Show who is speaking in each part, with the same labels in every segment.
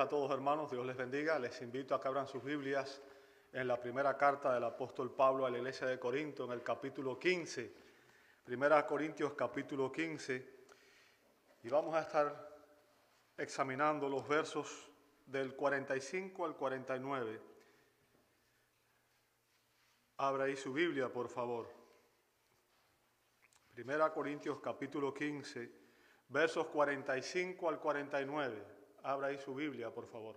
Speaker 1: a todos hermanos, Dios les bendiga. Les invito a que abran sus Biblias en la primera carta del apóstol Pablo a la iglesia de Corinto, en el capítulo 15. Primera Corintios capítulo 15. Y vamos a estar examinando los versos del 45 al 49. Abra ahí su Biblia, por favor. Primera Corintios capítulo 15, versos 45 al 49. Abra ahí su Biblia, por favor.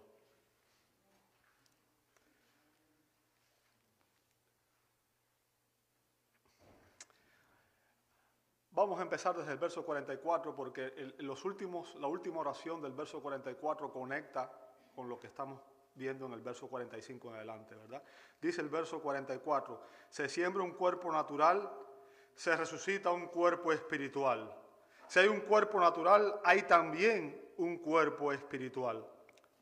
Speaker 1: Vamos a empezar desde el verso 44 porque los últimos, la última oración del verso 44 conecta con lo que estamos viendo en el verso 45 en adelante, ¿verdad? Dice el verso 44, se siembra un cuerpo natural, se resucita un cuerpo espiritual. Si hay un cuerpo natural, hay también un cuerpo espiritual.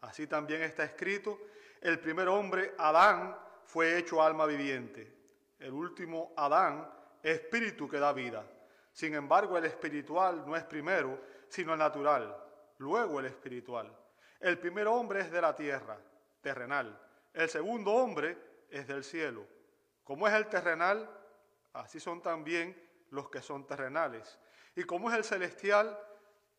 Speaker 1: Así también está escrito, el primer hombre, Adán, fue hecho alma viviente. El último, Adán, espíritu que da vida. Sin embargo, el espiritual no es primero, sino el natural, luego el espiritual. El primer hombre es de la tierra, terrenal. El segundo hombre es del cielo. Como es el terrenal, así son también los que son terrenales. Y como es el celestial,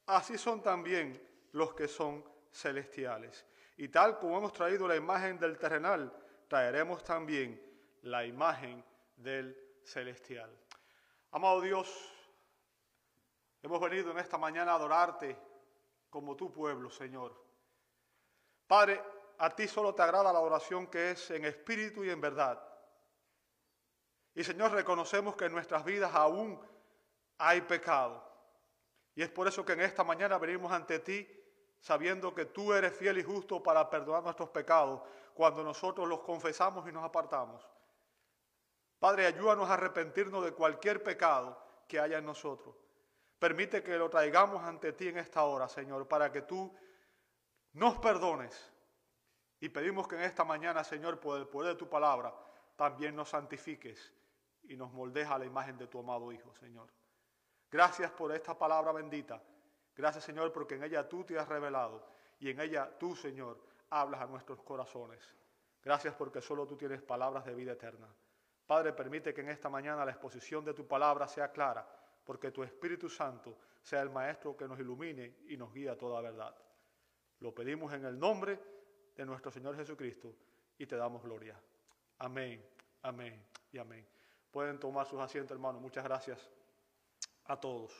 Speaker 1: así son también los que son celestiales. Y tal como hemos traído la imagen del terrenal, traeremos también la imagen del celestial. Amado Dios, hemos venido en esta mañana a adorarte como tu pueblo, Señor. Padre, a ti solo te agrada la oración que es en espíritu y en verdad. Y Señor, reconocemos que en nuestras vidas aún hay pecado. Y es por eso que en esta mañana venimos ante ti sabiendo que tú eres fiel y justo para perdonar nuestros pecados cuando nosotros los confesamos y nos apartamos. Padre, ayúdanos a arrepentirnos de cualquier pecado que haya en nosotros. Permite que lo traigamos ante ti en esta hora, Señor, para que tú nos perdones. Y pedimos que en esta mañana, Señor, por el poder de tu palabra, también nos santifiques y nos moldees a la imagen de tu amado Hijo, Señor. Gracias por esta palabra bendita. Gracias, Señor, porque en ella tú te has revelado y en ella tú, Señor, hablas a nuestros corazones. Gracias porque solo tú tienes palabras de vida eterna. Padre, permite que en esta mañana la exposición de tu palabra sea clara, porque tu Espíritu Santo sea el Maestro que nos ilumine y nos guíe a toda verdad. Lo pedimos en el nombre de nuestro Señor Jesucristo y te damos gloria. Amén, amén y amén. Pueden tomar sus asientos, hermanos. Muchas gracias a todos.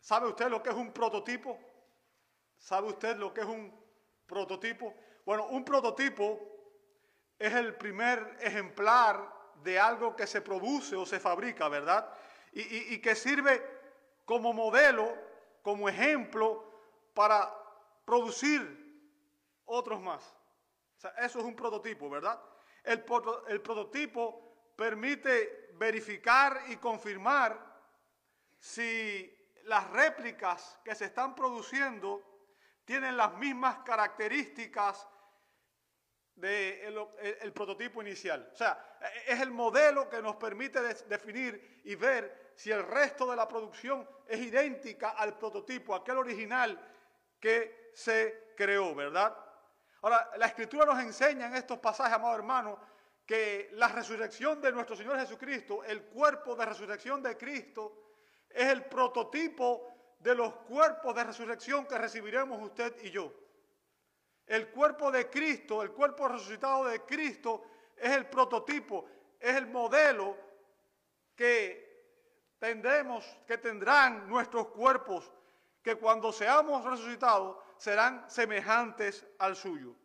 Speaker 1: ¿Sabe usted lo que es un prototipo? ¿Sabe usted lo que es un prototipo? Bueno, un prototipo es el primer ejemplar de algo que se produce o se fabrica, ¿verdad? Y, y que sirve como modelo, como ejemplo para producir otros más eso es un prototipo, ¿verdad? El, prototipo permite verificar y confirmar si las réplicas que se están produciendo tienen las mismas características del el, prototipo inicial. O sea, es el modelo que nos permite definir y ver si el resto de la producción es idéntica al prototipo, aquel original que se creó, ¿verdad? Ahora, la Escritura nos enseña en estos pasajes, amado hermano, que la resurrección de nuestro Señor Jesucristo, el cuerpo de resurrección de Cristo, es el prototipo de los cuerpos de resurrección que recibiremos usted y yo. El cuerpo de Cristo, el cuerpo resucitado de Cristo, es el prototipo, es el modelo que tendremos, que tendrán nuestros cuerpos, que cuando seamos resucitados serán semejantes al suyo.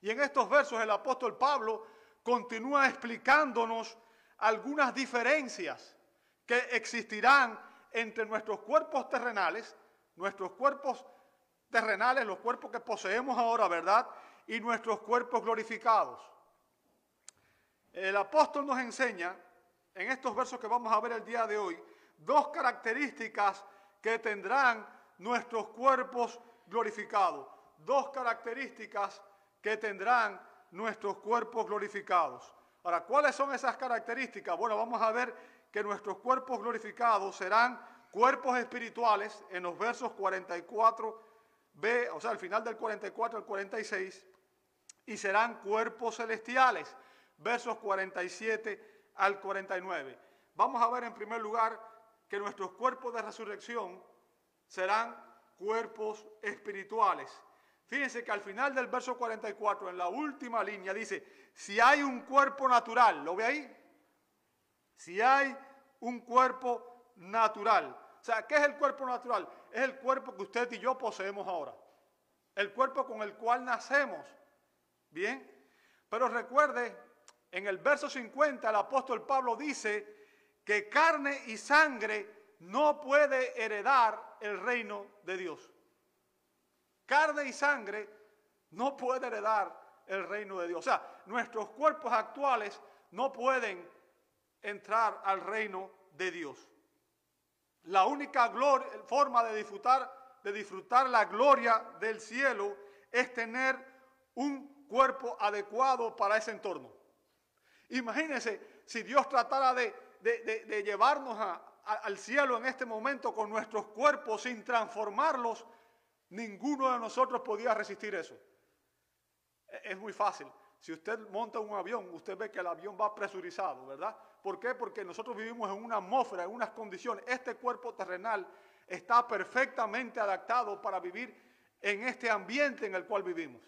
Speaker 1: Y en estos versos el apóstol Pablo continúa explicándonos algunas diferencias que existirán entre nuestros cuerpos terrenales, nuestros cuerpos terrenales, los cuerpos que poseemos ahora, ¿verdad? Y nuestros cuerpos glorificados. El apóstol nos enseña, en estos versos que vamos a ver el día de hoy, dos características que tendrán nuestros cuerpos glorificados. Dos características que tendrán nuestros cuerpos glorificados. Ahora, ¿cuáles son esas características? Bueno, vamos a ver que nuestros cuerpos glorificados serán cuerpos espirituales en los versos 44b, o sea, al final del 44 al 46, y serán cuerpos celestiales, versos 47 al 49. Vamos a ver en primer lugar que nuestros cuerpos de resurrección serán cuerpos espirituales. Fíjense que al final del verso 44, en la última línea, dice, si hay un cuerpo natural, ¿lo ve ahí? Si hay un cuerpo natural. O sea, ¿qué es el cuerpo natural? Es el cuerpo que usted y yo poseemos ahora. El cuerpo con el cual nacemos. Bien. Pero recuerde, en el verso 50 el apóstol Pablo dice que carne y sangre no puede heredar el reino de Dios carne y sangre no puede heredar el reino de Dios. O sea, nuestros cuerpos actuales no pueden entrar al reino de Dios. La única forma de disfrutar, de disfrutar la gloria del cielo es tener un cuerpo adecuado para ese entorno. Imagínense si Dios tratara de, llevarnos al cielo en este momento con nuestros cuerpos sin transformarlos Ninguno de nosotros podía resistir eso. E-, es muy fácil. Si usted monta un avión, usted ve que el avión va presurizado, ¿verdad? ¿Por qué? Porque nosotros vivimos en una atmósfera, en unas condiciones. Este cuerpo terrenal está perfectamente adaptado para vivir en este ambiente en el cual vivimos.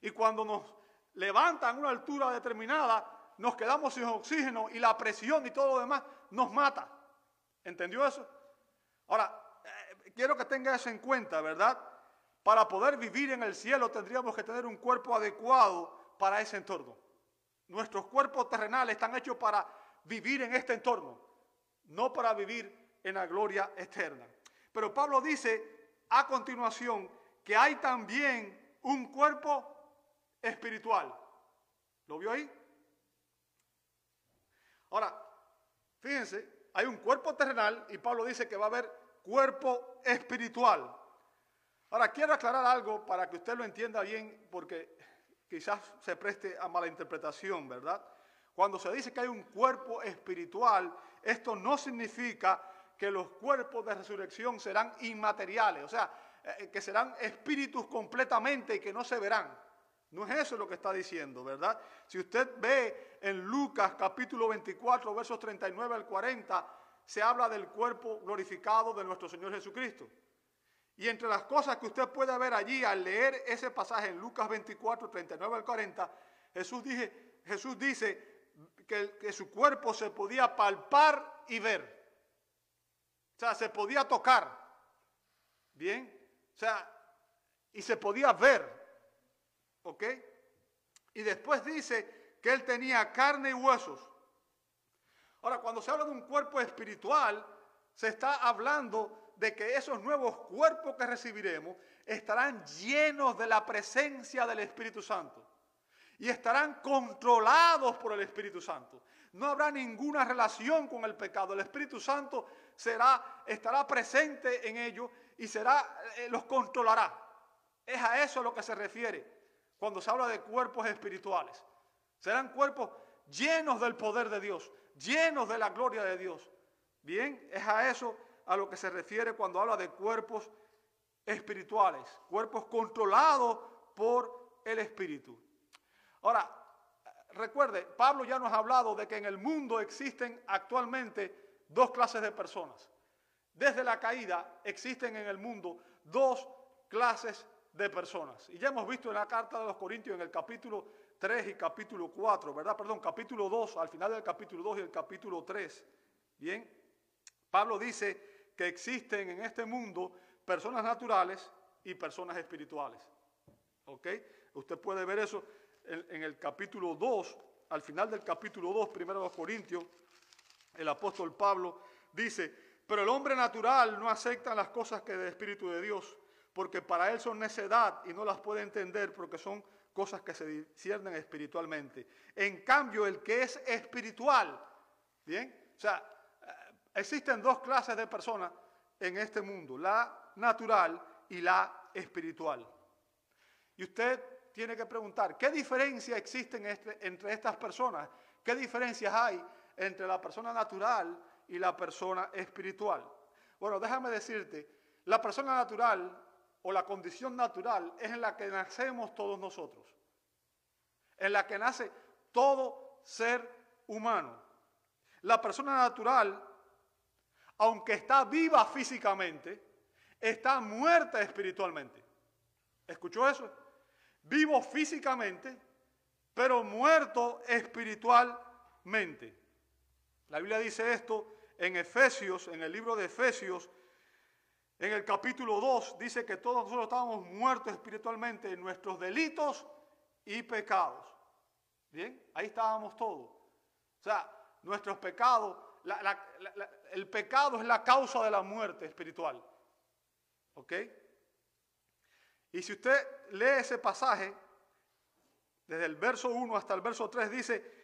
Speaker 1: Y cuando nos levantan a una altura determinada, nos quedamos sin oxígeno y la presión y todo lo demás nos mata. ¿Entendió eso? Ahora, quiero que tenga eso en cuenta, ¿verdad? Para poder vivir en el cielo tendríamos que tener un cuerpo adecuado para ese entorno. Nuestros cuerpos terrenales están hechos para vivir en este entorno, no para vivir en la gloria eterna. Pero Pablo dice a continuación que hay también un cuerpo espiritual. ¿Lo vio ahí? Ahora, fíjense, hay un cuerpo terrenal y Pablo dice que va a haber cuerpo espiritual. Ahora, quiero aclarar algo para que usted lo entienda bien, porque quizás se preste a mala interpretación, ¿verdad? Cuando se dice que hay un cuerpo espiritual, esto no significa que los cuerpos de resurrección serán inmateriales, o sea, eh, que serán espíritus completamente y que no se verán. No es eso lo que está diciendo, ¿verdad? Si usted ve en Lucas capítulo 24, versos 39 al 40, se habla del cuerpo glorificado de nuestro Señor Jesucristo. Y entre las cosas que usted puede ver allí al leer ese pasaje en Lucas 24, 39 al 40, Jesús, Jesús dice que, que su cuerpo se podía palpar y ver. O sea, se podía tocar. Bien. O sea, y se podía ver. ¿Ok? Y después dice que él tenía carne y huesos. Ahora, cuando se habla de un cuerpo espiritual, se está hablando de que esos nuevos cuerpos que recibiremos estarán llenos de la presencia del Espíritu Santo y estarán controlados por el Espíritu Santo. No habrá ninguna relación con el pecado. El Espíritu Santo será, estará presente en ellos y será, eh, los controlará. Es a eso a lo que se refiere cuando se habla de cuerpos espirituales. Serán cuerpos llenos del poder de Dios, llenos de la gloria de Dios. Bien, es a eso a lo que se refiere cuando habla de cuerpos espirituales, cuerpos controlados por el Espíritu. Ahora, recuerde, Pablo ya nos ha hablado de que en el mundo existen actualmente dos clases de personas. Desde la caída existen en el mundo dos clases de personas. Y ya hemos visto en la carta de los Corintios en el capítulo 3 y capítulo 4, ¿verdad? Perdón, capítulo 2, al final del capítulo 2 y el capítulo 3. Bien, Pablo dice que existen en este mundo personas naturales y personas espirituales. ¿Ok? Usted puede ver eso en, el capítulo 2, al final del capítulo 2, primero de los Corintios, el apóstol Pablo dice, pero el hombre natural no acepta las cosas que del Espíritu de Dios, porque para él son necedad y no las puede entender porque son cosas que se disciernen espiritualmente. En cambio, el que es espiritual, ¿bien? O sea, eh, existen dos clases de personas en este mundo, la natural y la espiritual. Y usted tiene que preguntar, ¿qué diferencia existe este, entre estas personas? ¿Qué diferencias hay entre la persona natural y la persona espiritual. Bueno, déjame decirte, la persona natural o la condición natural es en la que nacemos todos nosotros, en la que nace todo ser humano. La persona natural, aunque está viva físicamente, está muerta espiritualmente. ¿Escuchó eso? Vivo físicamente, pero muerto espiritualmente. La Biblia dice esto en Efesios, en el libro de Efesios, en el capítulo 2, dice que todos nosotros estábamos muertos espiritualmente en nuestros delitos y pecados. Bien, ahí estábamos todos. O sea, nuestros pecados, el pecado es la causa de la muerte espiritual. ¿Ok? Y si usted lee ese pasaje, desde el verso 1 hasta el verso 3, dice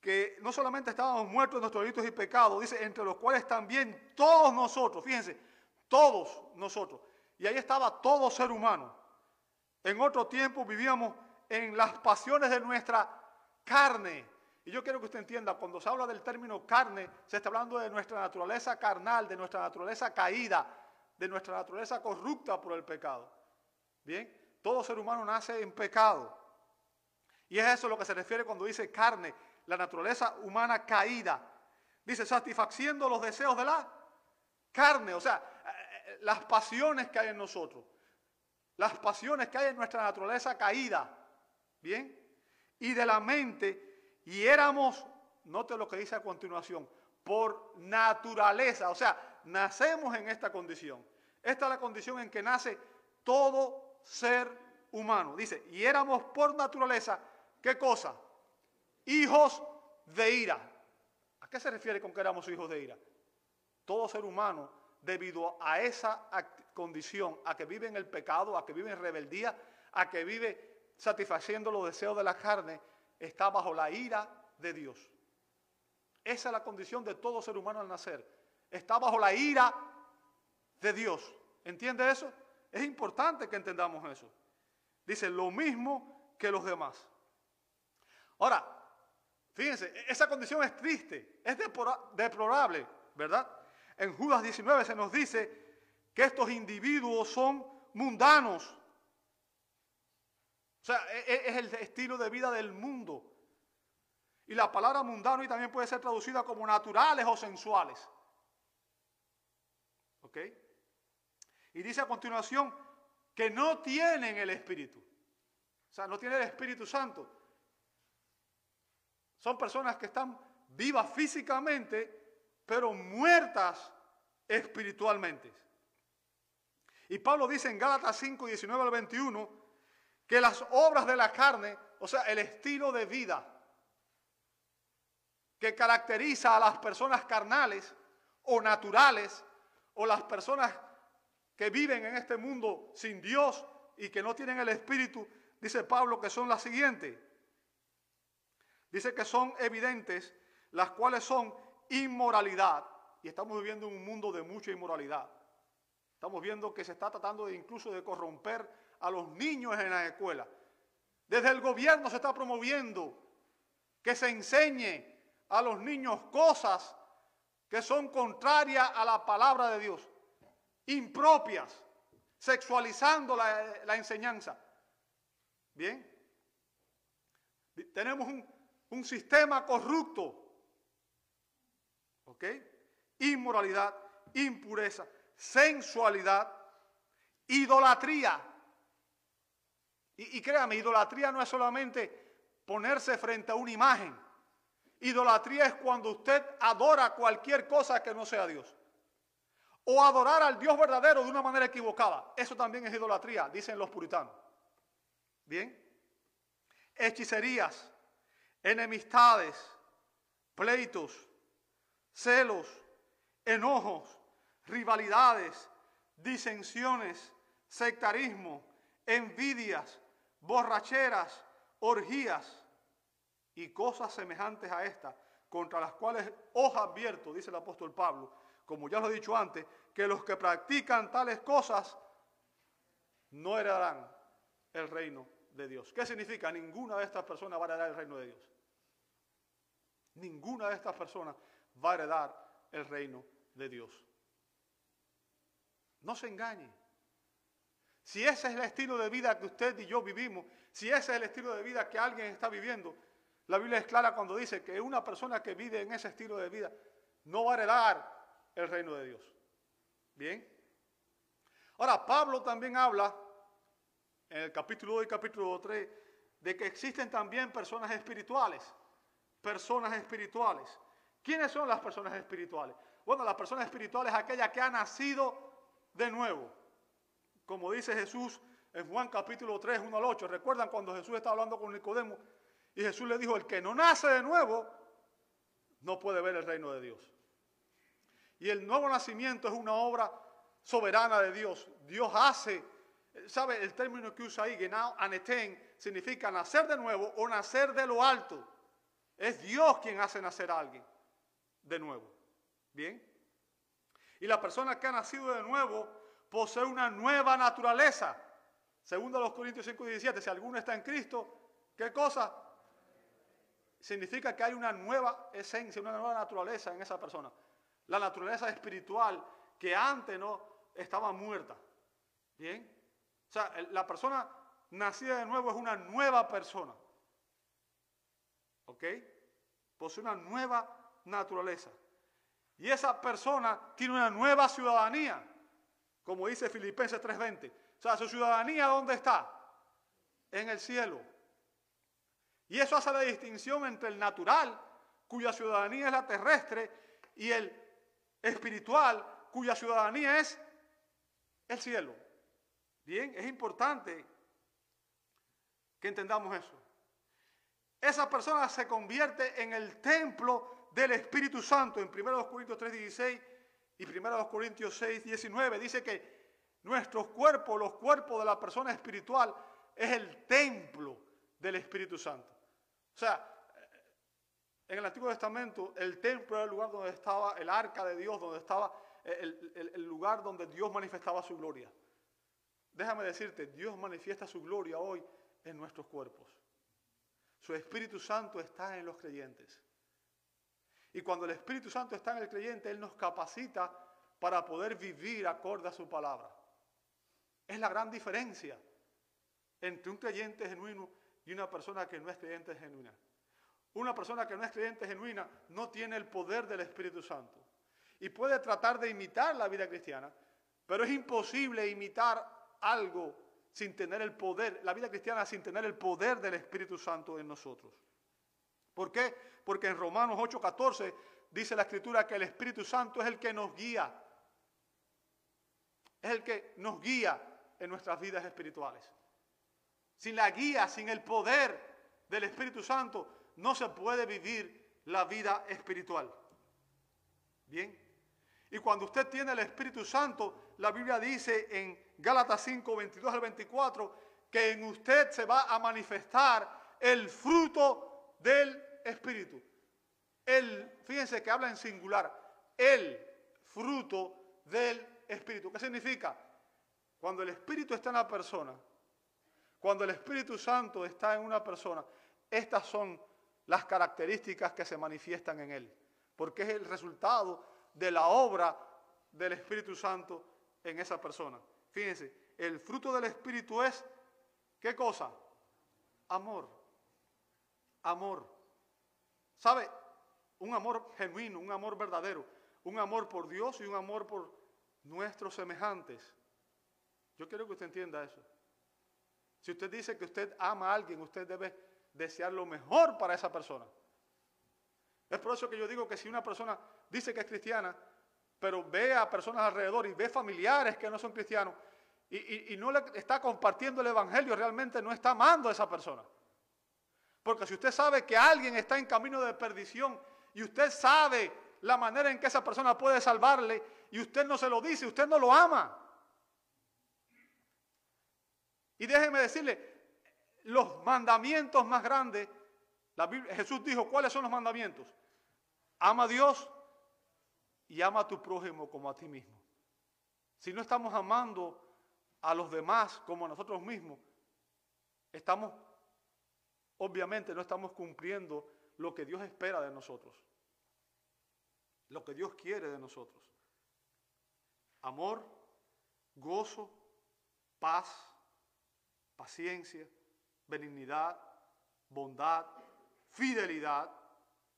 Speaker 1: que no solamente estábamos muertos en nuestros delitos y pecados, dice, entre los cuales también todos nosotros, fíjense, todos nosotros. Y ahí estaba todo ser humano. En otro tiempo vivíamos en las pasiones de nuestra carne. Y yo quiero que usted entienda, cuando se habla del término carne, se está hablando de nuestra naturaleza carnal, de nuestra naturaleza caída, de nuestra naturaleza corrupta por el pecado. Bien, todo ser humano nace en pecado. Y es eso lo que se refiere cuando dice carne, la naturaleza humana caída. Dice, satisfaciendo los deseos de la carne, o sea, las pasiones que hay en nosotros, las pasiones que hay en nuestra naturaleza caída, ¿bien? Y de la mente, y éramos, note lo que dice a continuación, por naturaleza, o sea, nacemos en esta condición. Esta es la condición en que nace todo ser humano. Dice, y éramos por naturaleza, ¿qué cosa? Hijos de ira. ¿A qué se refiere con que éramos hijos de ira? Todo ser humano, debido a esa condición, a que vive en el pecado, a que vive en rebeldía, a que vive satisfaciendo los deseos de la carne, está bajo la ira de Dios. Esa es la condición de todo ser humano al nacer. Está bajo la ira de Dios. ¿Entiende eso? Es importante que entendamos eso. Dice lo mismo que los demás. Ahora, fíjense, esa condición es triste, es deplorable, ¿verdad? En Judas 19 se nos dice que estos individuos son mundanos. O sea, e, e, es el estilo de vida del mundo. Y la palabra mundano y también puede ser traducida como naturales o sensuales. ¿Ok? Y dice a continuación que no tienen el Espíritu. O sea, no tienen el Espíritu Santo. Son personas que están vivas físicamente, pero muertas espiritualmente. Y Pablo dice en Gálatas 5, 19 al 21, que las obras de la carne, o sea, el estilo de vida que caracteriza a las personas carnales o naturales, o las personas que viven en este mundo sin Dios y que no tienen el Espíritu, dice Pablo que son las siguientes. Dice que son evidentes, las cuales son inmoralidad. Y estamos viviendo en un mundo de mucha inmoralidad. Estamos viendo que se está tratando de incluso de corromper a los niños en la escuela. Desde el gobierno se está promoviendo que se enseñe a los niños cosas que son contrarias a la palabra de Dios, impropias, sexualizando la, la enseñanza. Bien, tenemos un, un sistema corrupto ¿Ok? Inmoralidad, impureza, sensualidad, idolatría. Y, y créame, idolatría no es solamente ponerse frente a una imagen. Idolatría es cuando usted adora cualquier cosa que no sea Dios. O adorar al Dios verdadero de una manera equivocada. Eso también es idolatría, dicen los puritanos. Bien. Hechicerías, enemistades, pleitos, celos, enojos, rivalidades, disensiones, sectarismo, envidias, borracheras, orgías y cosas semejantes a estas, contra las cuales os advierto, dice el apóstol Pablo, como ya lo he dicho antes, que los que practican tales cosas no heredarán el reino de Dios. ¿Qué significa? Ninguna de estas personas va a heredar el reino de Dios. ninguna de estas personas va a heredar el reino de Dios. No se engañe. Si ese es el estilo de vida que usted y yo vivimos, si ese es el estilo de vida que alguien está viviendo, la Biblia es clara cuando dice que una persona que vive en ese estilo de vida no va a heredar el reino de Dios. Bien. Ahora, Pablo también habla en el capítulo 2 y capítulo 3 de que existen también personas espirituales. Personas espirituales. ¿Quiénes son las personas espirituales? Bueno, las personas espirituales aquellas que han nacido de nuevo. Como dice Jesús en Juan capítulo 3, 1 al 8. ¿Recuerdan cuando Jesús estaba hablando con Nicodemo? Y Jesús le dijo, el que no nace de nuevo no puede ver el reino de Dios. Y el nuevo nacimiento es una obra soberana de Dios. Dios hace, ¿sabe? El término que usa ahí, genau aneten, significa nacer de nuevo o nacer de lo alto. Es Dios quien hace nacer a alguien de nuevo. ¿Bien? Y la persona que ha nacido de nuevo posee una nueva naturaleza. Segundo los Corintios 5 y 17, si alguno está en Cristo, ¿qué cosa? Significa que hay una nueva esencia, una nueva naturaleza en esa persona. La naturaleza espiritual que antes no estaba muerta. ¿Bien? O sea, la persona nacida de nuevo es una nueva persona. ¿Ok? Posee una nueva naturaleza. Y esa persona tiene una nueva ciudadanía, como dice Filipenses 3:20. O sea, su ciudadanía ¿dónde está? En el cielo. Y eso hace la distinción entre el natural, cuya ciudadanía es la terrestre, y el espiritual, cuya ciudadanía es el cielo. Bien, es importante que entendamos eso. Esa persona se convierte en el templo del Espíritu Santo en 1 Corintios 3:16 y 1 Corintios 6:19 dice que nuestros cuerpos, los cuerpos de la persona espiritual, es el templo del Espíritu Santo. O sea, en el Antiguo Testamento el templo era el lugar donde estaba el arca de Dios, donde estaba el, el lugar donde Dios manifestaba su gloria. Déjame decirte, Dios manifiesta su gloria hoy en nuestros cuerpos. Su Espíritu Santo está en los creyentes. Y cuando el Espíritu Santo está en el creyente, Él nos capacita para poder vivir acorde a su palabra. Es la gran diferencia entre un creyente genuino y una persona que no es creyente genuina. Una persona que no es creyente genuina no tiene el poder del Espíritu Santo. Y puede tratar de imitar la vida cristiana, pero es imposible imitar algo sin tener el poder, la vida cristiana sin tener el poder del Espíritu Santo en nosotros. ¿Por qué? Porque en Romanos 8:14 dice la escritura que el Espíritu Santo es el que nos guía. Es el que nos guía en nuestras vidas espirituales. Sin la guía, sin el poder del Espíritu Santo, no se puede vivir la vida espiritual. Bien. Y cuando usted tiene el Espíritu Santo, la Biblia dice en Gálatas 5, 22 al 24, que en usted se va a manifestar el fruto del espíritu. El, fíjense que habla en singular, el fruto del espíritu. ¿Qué significa? Cuando el espíritu está en la persona, cuando el Espíritu Santo está en una persona, estas son las características que se manifiestan en él, porque es el resultado de la obra del Espíritu Santo en esa persona. Fíjense, el fruto del Espíritu es, ¿qué cosa? Amor. Amor. ¿Sabe? Un amor genuino, un amor verdadero, un amor por Dios y un amor por nuestros semejantes. Yo quiero que usted entienda eso. Si usted dice que usted ama a alguien, usted debe desear lo mejor para esa persona. Es por eso que yo digo que si una persona dice que es cristiana, pero ve a personas alrededor y ve familiares que no son cristianos y, no le está compartiendo el Evangelio, realmente no está amando a esa persona. Porque si usted sabe que alguien está en camino de perdición y usted sabe la manera en que esa persona puede salvarle y usted no se lo dice, usted no lo ama. Y déjeme decirle, los mandamientos más grandes, Jesús dijo, ¿cuáles son los mandamientos? Ama a Dios y ama a tu prójimo como a ti mismo. Si no estamos amando a los demás como a nosotros mismos, estamos obviamente no estamos cumpliendo lo que Dios espera de nosotros, lo que Dios quiere de nosotros. Amor, gozo, paz, paciencia, benignidad, bondad, fidelidad,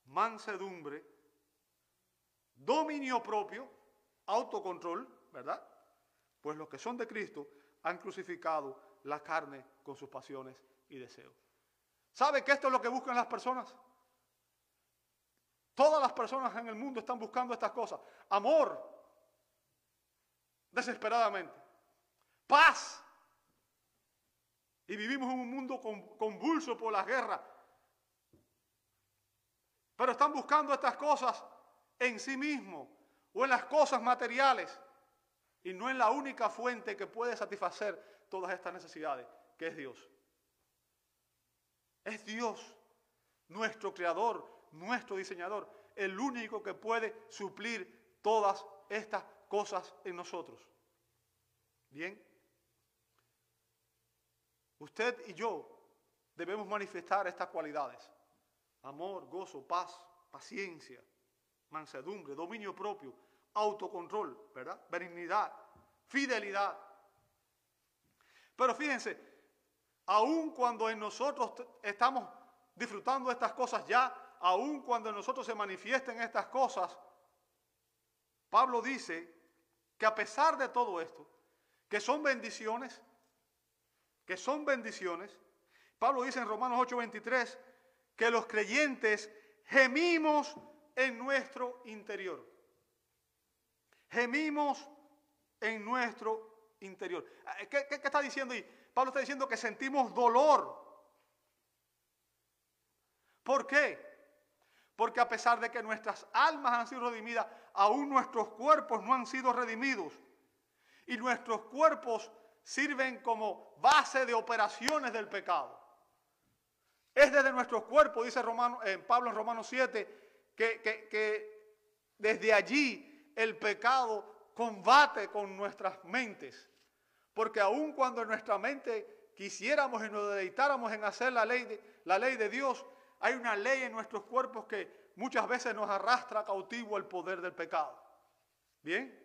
Speaker 1: mansedumbre, dominio propio, autocontrol, ¿verdad? Pues los que son de Cristo han crucificado la carne con sus pasiones y deseos. ¿Sabe que esto es lo que buscan las personas? Todas las personas en el mundo están buscando estas cosas. Amor, desesperadamente. Paz. Y vivimos en un mundo convulso por la guerra. Pero están buscando estas cosas en sí mismos o en las cosas materiales y no en la única fuente que puede satisfacer todas estas necesidades, que es Dios. Es Dios, nuestro creador, nuestro diseñador, el único que puede suplir todas estas cosas en nosotros. Bien, usted y yo debemos manifestar estas cualidades. Amor, gozo, paz, paciencia, mansedumbre, dominio propio, autocontrol, ¿verdad? Benignidad, fidelidad. Pero fíjense, aun cuando en nosotros estamos disfrutando estas cosas ya, aun cuando en nosotros se manifiesten estas cosas, Pablo dice que a pesar de todo esto, que son bendiciones, que son bendiciones, Pablo dice en Romanos 8:23 que los creyentes gemimos en nuestro interior. Gemimos en nuestro interior. Eh, ¿Qué, está diciendo ahí? Pablo está diciendo que sentimos dolor. ¿Por qué? Porque a pesar de que nuestras almas han sido redimidas, aún nuestros cuerpos no han sido redimidos. Y nuestros cuerpos sirven como base de operaciones del pecado. Es desde nuestros cuerpos, dice Romano, en Pablo en Romanos 7, que, que desde allí el pecado combate con nuestras mentes. Porque aun cuando en nuestra mente quisiéramos y nos deleitáramos en hacer la ley, de, la ley de Dios, hay una ley en nuestros cuerpos que muchas veces nos arrastra cautivo el poder del pecado. ¿Bien?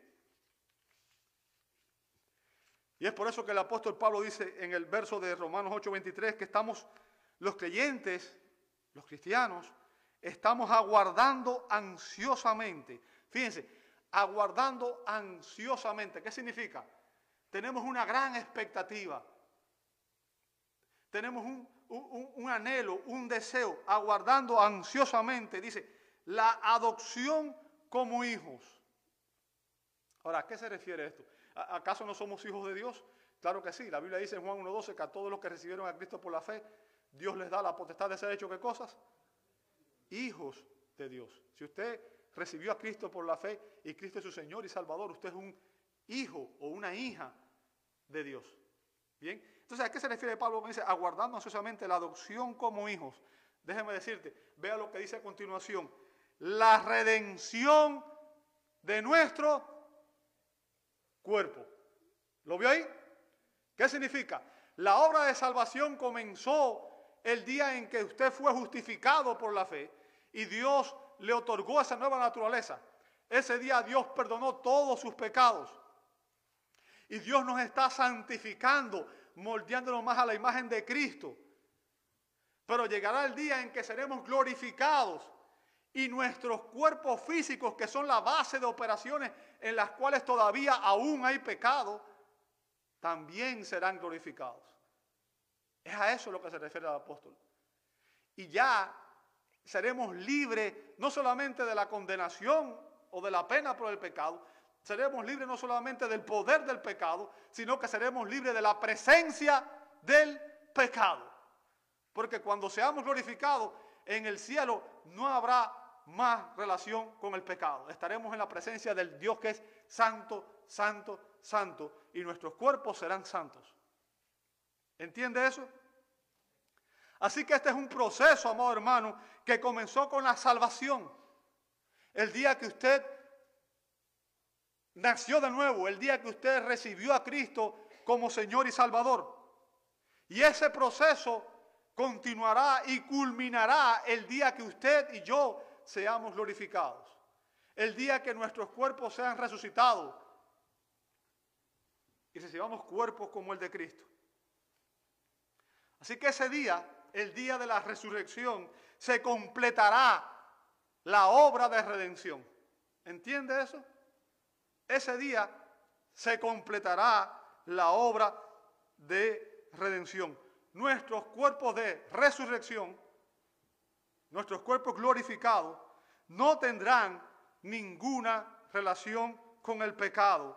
Speaker 1: Y es por eso que el apóstol Pablo dice en el verso de Romanos 8:23 que estamos los creyentes, los cristianos, estamos aguardando ansiosamente. Fíjense, aguardando ansiosamente. ¿Qué significa? Tenemos una gran expectativa. Tenemos un, anhelo, un deseo, aguardando ansiosamente. Dice, la adopción como hijos. Ahora, ¿a qué se refiere esto? ¿Acaso no somos hijos de Dios? Claro que sí. La Biblia dice en Juan 1.12 que a todos los que recibieron a Cristo por la fe, Dios les da la potestad de ser hecho qué cosas? Hijos de Dios. Si usted recibió a Cristo por la fe y Cristo es su Señor y Salvador, usted es un hijo o una hija de Dios. Bien, entonces ¿a qué se refiere Pablo cuando dice aguardando ansiosamente la adopción como hijos? Déjeme decirte, vea lo que dice a continuación, la redención de nuestro cuerpo. ¿Lo vio ahí? ¿Qué significa? La obra de salvación comenzó el día en que usted fue justificado por la fe y Dios le otorgó esa nueva naturaleza. Ese día Dios perdonó todos sus pecados. Y Dios nos está santificando, moldeándonos más a la imagen de Cristo. Pero llegará el día en que seremos glorificados y nuestros cuerpos físicos, que son la base de operaciones en las cuales todavía aún hay pecado, también serán glorificados. Es a eso lo que se refiere el apóstol. Y ya seremos libres no solamente de la condenación o de la pena por el pecado, seremos libres no solamente del poder del pecado, sino que seremos libres de la presencia del pecado. Porque cuando seamos glorificados en el cielo no habrá más relación con el pecado. Estaremos en la presencia del Dios que es santo, santo, santo, y nuestros cuerpos serán santos. ¿Entiende eso? Así que este es un proceso, amado hermano, que comenzó con la salvación. El día que usted nació de nuevo, el día que usted recibió a Cristo como Señor y Salvador. Y ese proceso continuará y culminará el día que usted y yo seamos glorificados. El día que nuestros cuerpos sean resucitados y recibamos cuerpos como el de Cristo. Así que ese día, el día de la resurrección, se completará la obra de redención. ¿Entiende eso? Ese día se completará la obra de redención. Nuestros cuerpos de resurrección, nuestros cuerpos glorificados, no tendrán ninguna relación con el pecado,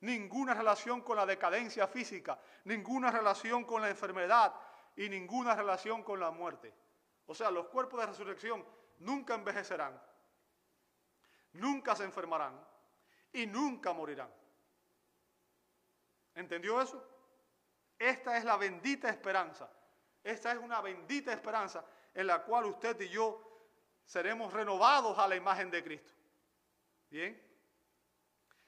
Speaker 1: ninguna relación con la decadencia física, ninguna relación con la enfermedad y ninguna relación con la muerte. O sea, los cuerpos de resurrección nunca envejecerán, nunca se enfermarán y nunca morirán. ¿Entendió eso? Esta es la bendita esperanza. Esta es una bendita esperanza en la cual usted y yo seremos renovados a la imagen de Cristo. Bien.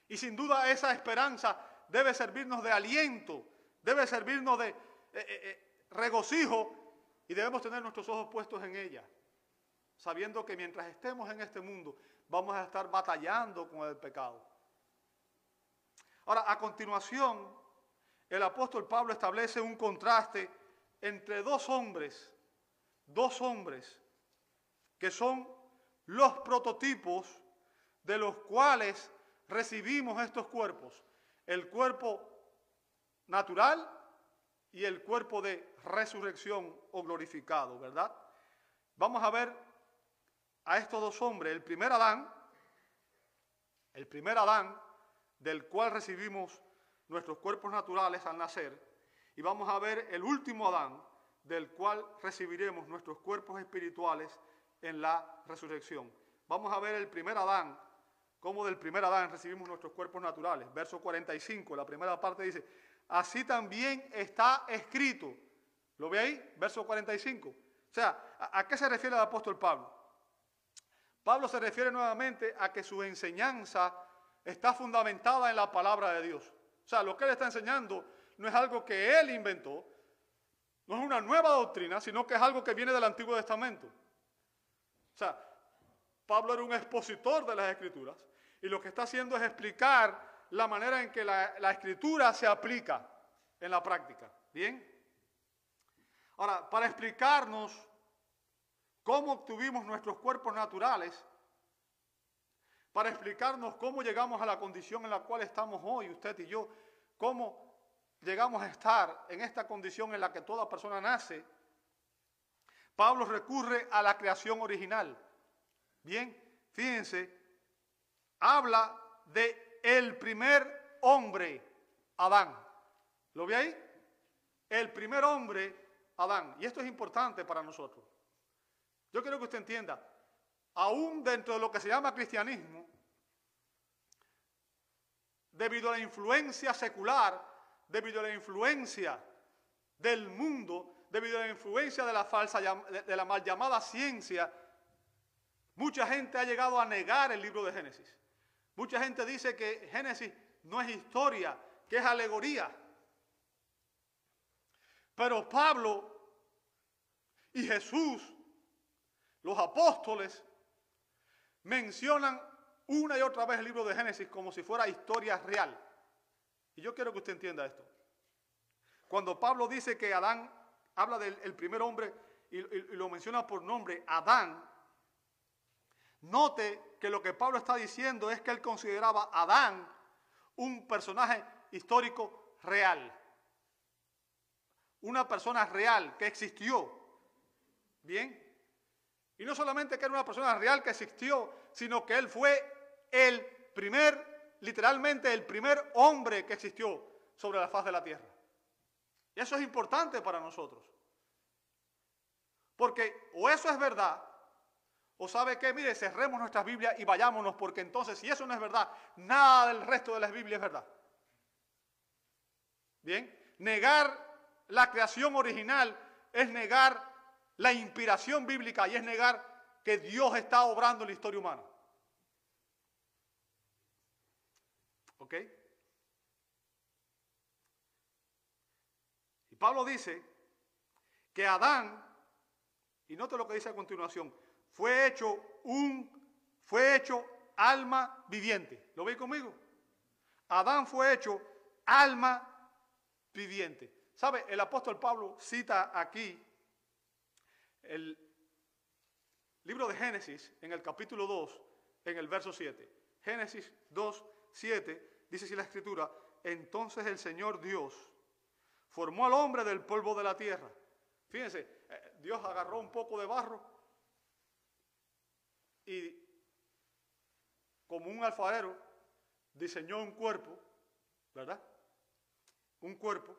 Speaker 1: Y sin duda esa esperanza debe servirnos de aliento, debe servirnos de eh, eh, eh, regocijo y debemos tener nuestros ojos puestos en ella, sabiendo que mientras estemos en este mundo vamos a estar batallando con el pecado. Ahora, a continuación, el apóstol Pablo establece un contraste entre dos hombres, dos hombres que son los prototipos de los cuales recibimos estos cuerpos, el cuerpo natural y el cuerpo de resurrección o glorificado, ¿verdad? Vamos a ver a estos dos hombres, el primer Adán, el primer Adán, del cual recibimos nuestros cuerpos naturales al nacer, y vamos a ver el último Adán, del cual recibiremos nuestros cuerpos espirituales en la resurrección. Vamos a ver el primer Adán, como del primer Adán recibimos nuestros cuerpos naturales. Verso 45, la primera parte dice, así también está escrito. ¿Lo ve ahí? Verso 45. O sea, ¿a, qué se refiere el apóstol Pablo? Pablo se refiere nuevamente a que su enseñanza está fundamentada en la palabra de Dios. O sea, lo que él está enseñando no es algo que él inventó, no es una nueva doctrina, sino que es algo que viene del Antiguo Testamento. O sea, Pablo era un expositor de las Escrituras y lo que está haciendo es explicar la manera en que la, escritura se aplica en la práctica. ¿Bien? Ahora, para explicarnos cómo obtuvimos nuestros cuerpos naturales, para explicarnos cómo llegamos a la condición en la cual estamos hoy, usted y yo, cómo llegamos a estar en esta condición en la que toda persona nace, Pablo recurre a la creación original. Bien, fíjense, habla de el primer hombre, Adán. ¿Lo ve ahí? El primer hombre, Adán. Y esto es importante para nosotros. Yo quiero que usted entienda, aún dentro de lo que se llama cristianismo, debido a la influencia secular, debido a la influencia del mundo, debido a la influencia de la falsa, de la mal llamada ciencia, mucha gente ha llegado a negar el libro de Génesis. Mucha gente dice que Génesis no es historia, que es alegoría. Pero Pablo y Jesús, los apóstoles, mencionan una y otra vez el libro de Génesis como si fuera historia real. Y yo quiero que usted entienda esto. Cuando Pablo dice que Adán habla del primer hombre y, y lo menciona por nombre, Adán, Note que lo que Pablo está diciendo es que él consideraba a Adán un personaje histórico real. Una persona real que existió. Bien. Y no solamente que era una persona real que existió, sino que él fue el primer, literalmente el primer hombre que existió sobre la faz de la tierra. Y eso es importante para nosotros. Porque o eso es verdad, o sabe qué, mire, cerremos nuestras Biblias y vayámonos, porque entonces si eso no es verdad, nada del resto de las Biblias es verdad. Bien, negar la creación original es negar la inspiración bíblica y es negar que Dios está obrando en la historia humana. ¿Ok? Y Pablo dice que Adán, y note lo que dice a continuación, fue hecho un, fue hecho alma viviente. ¿Lo veis conmigo? Adán fue hecho alma viviente. ¿Sabe? El apóstol Pablo cita aquí el libro de Génesis en el capítulo 2, en el verso 7. Génesis 2, 7, dice así la escritura, entonces el Señor Dios formó al hombre del polvo de la tierra. Fíjense, eh, Dios agarró un poco de barro y como un alfarero diseñó un cuerpo, ¿verdad? Un cuerpo.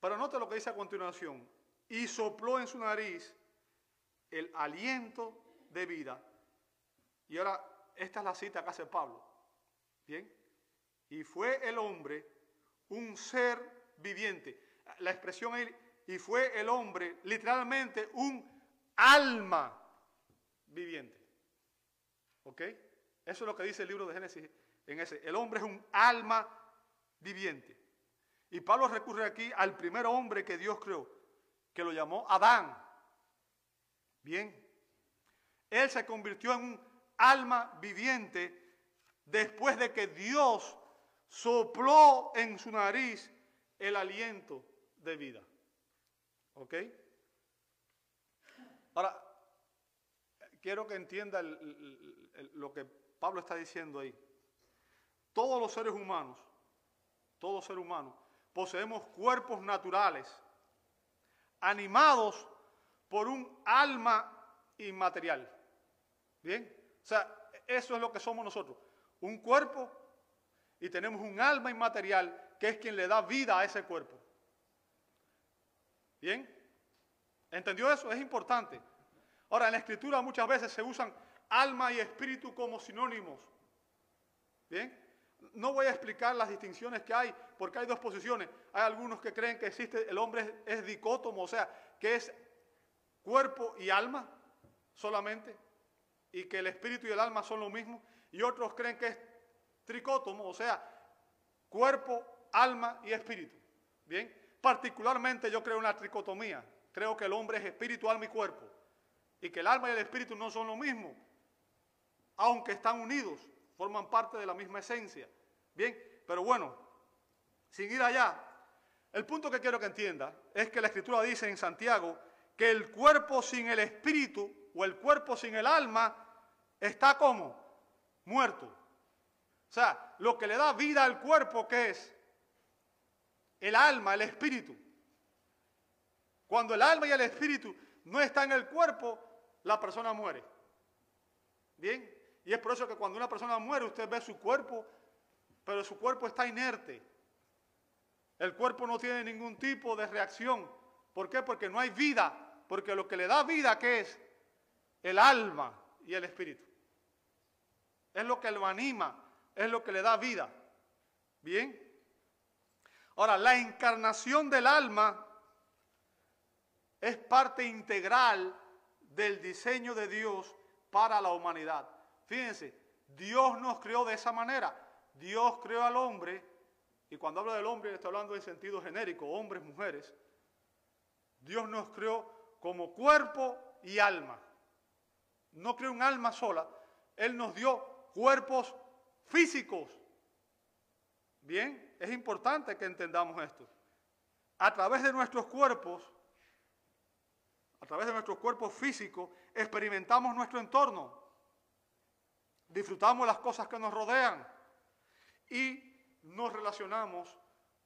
Speaker 1: Pero note lo que dice a continuación. Y sopló en su nariz el aliento de vida. Y ahora, esta es la cita que hace Pablo. Bien. Y fue el hombre un ser viviente. La expresión ahí, y fue el hombre literalmente un alma viviente. ¿Ok? Eso es lo que dice el libro de Génesis en ese. El hombre es un alma viviente. Y Pablo recurre aquí al primer hombre que Dios creó, que lo llamó Adán. Bien. Él se convirtió en un alma viviente después de que Dios sopló en su nariz el aliento de vida. ¿Ok? Ahora, quiero que entienda lo que Pablo está diciendo ahí. Todos los seres humanos, todo ser humano, poseemos cuerpos naturales, animados por un alma inmaterial. ¿Bien? O sea, eso es lo que somos nosotros. Un cuerpo y tenemos un alma inmaterial que es quien le da vida a ese cuerpo. ¿Bien? ¿Entendió eso? Es importante. Ahora, en la escritura muchas veces se usan alma y espíritu como sinónimos. ¿Bien? No voy a explicar las distinciones que hay, porque hay dos posiciones. Hay algunos que creen que existe, el hombre es, dicótomo, o sea, que es cuerpo y alma solamente, y que el espíritu y el alma son lo mismo. Y otros creen que es tricótomo, o sea, cuerpo, alma y espíritu. Bien, particularmente yo creo en la tricotomía. Creo que el hombre es espíritu, alma y cuerpo y que el alma y el espíritu no son lo mismo, aunque están unidos, forman parte de la misma esencia. Bien, pero bueno, sin ir allá, el punto que quiero que entienda es que la escritura dice en Santiago que el cuerpo sin el espíritu o el cuerpo sin el alma está como muerto. O sea, lo que le da vida al cuerpo, ¿qué es? El alma, el espíritu. Cuando el alma y el espíritu no están en el cuerpo, la persona muere. Bien, y es por eso que cuando una persona muere usted ve su cuerpo, pero su cuerpo está inerte. El cuerpo no tiene ningún tipo de reacción. ¿Por qué? Porque no hay vida, porque lo que le da vida, ¿qué es? El alma y el espíritu. Es lo que lo anima, es lo que le da vida. Bien. Ahora, la encarnación del alma es parte integral del diseño de Dios para la humanidad. Fíjense, Dios nos creó de esa manera. Dios creó al hombre, y cuando hablo del hombre estoy hablando en sentido genérico, hombres, mujeres. Dios nos creó como cuerpo y alma. No creó un alma sola, Él nos dio cuerpos físicos. Bien, es importante que entendamos esto. A través de nuestros cuerpos, a través de nuestro cuerpo físico, experimentamos nuestro entorno, disfrutamos las cosas que nos rodean y nos relacionamos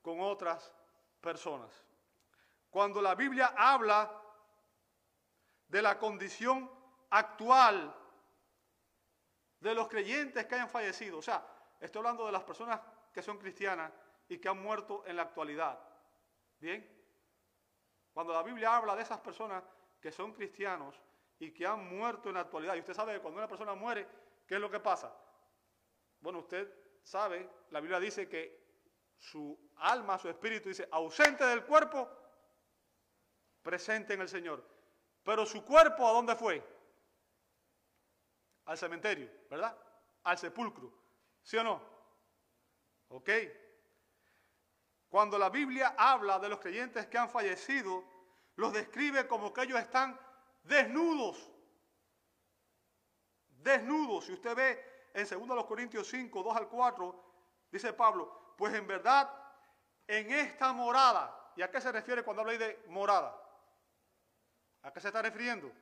Speaker 1: con otras personas. Cuando la Biblia habla de la condición actual de los creyentes que hayan fallecido, o sea, estoy hablando de las personas que son cristianas y que han muerto en la actualidad. ¿Bien? Cuando la Biblia habla de esas personas que son cristianos y que han muerto en la actualidad. Y usted sabe que cuando una persona muere, ¿qué es lo que pasa? Bueno, usted sabe, la Biblia dice que su alma, su espíritu, dice, ausente del cuerpo, presente en el Señor. Pero su cuerpo, ¿a dónde fue? Al cementerio, ¿verdad? Al sepulcro. ¿Sí o no? ¿Ok? Cuando la Biblia habla de los creyentes que han fallecido, los describe como que ellos están desnudos. Desnudos. Si usted ve en 2 Corintios 5, 2 al 4, dice Pablo, pues en verdad en esta morada, ¿y a qué se refiere cuando habla ahí de morada? ¿A qué se está refiriendo?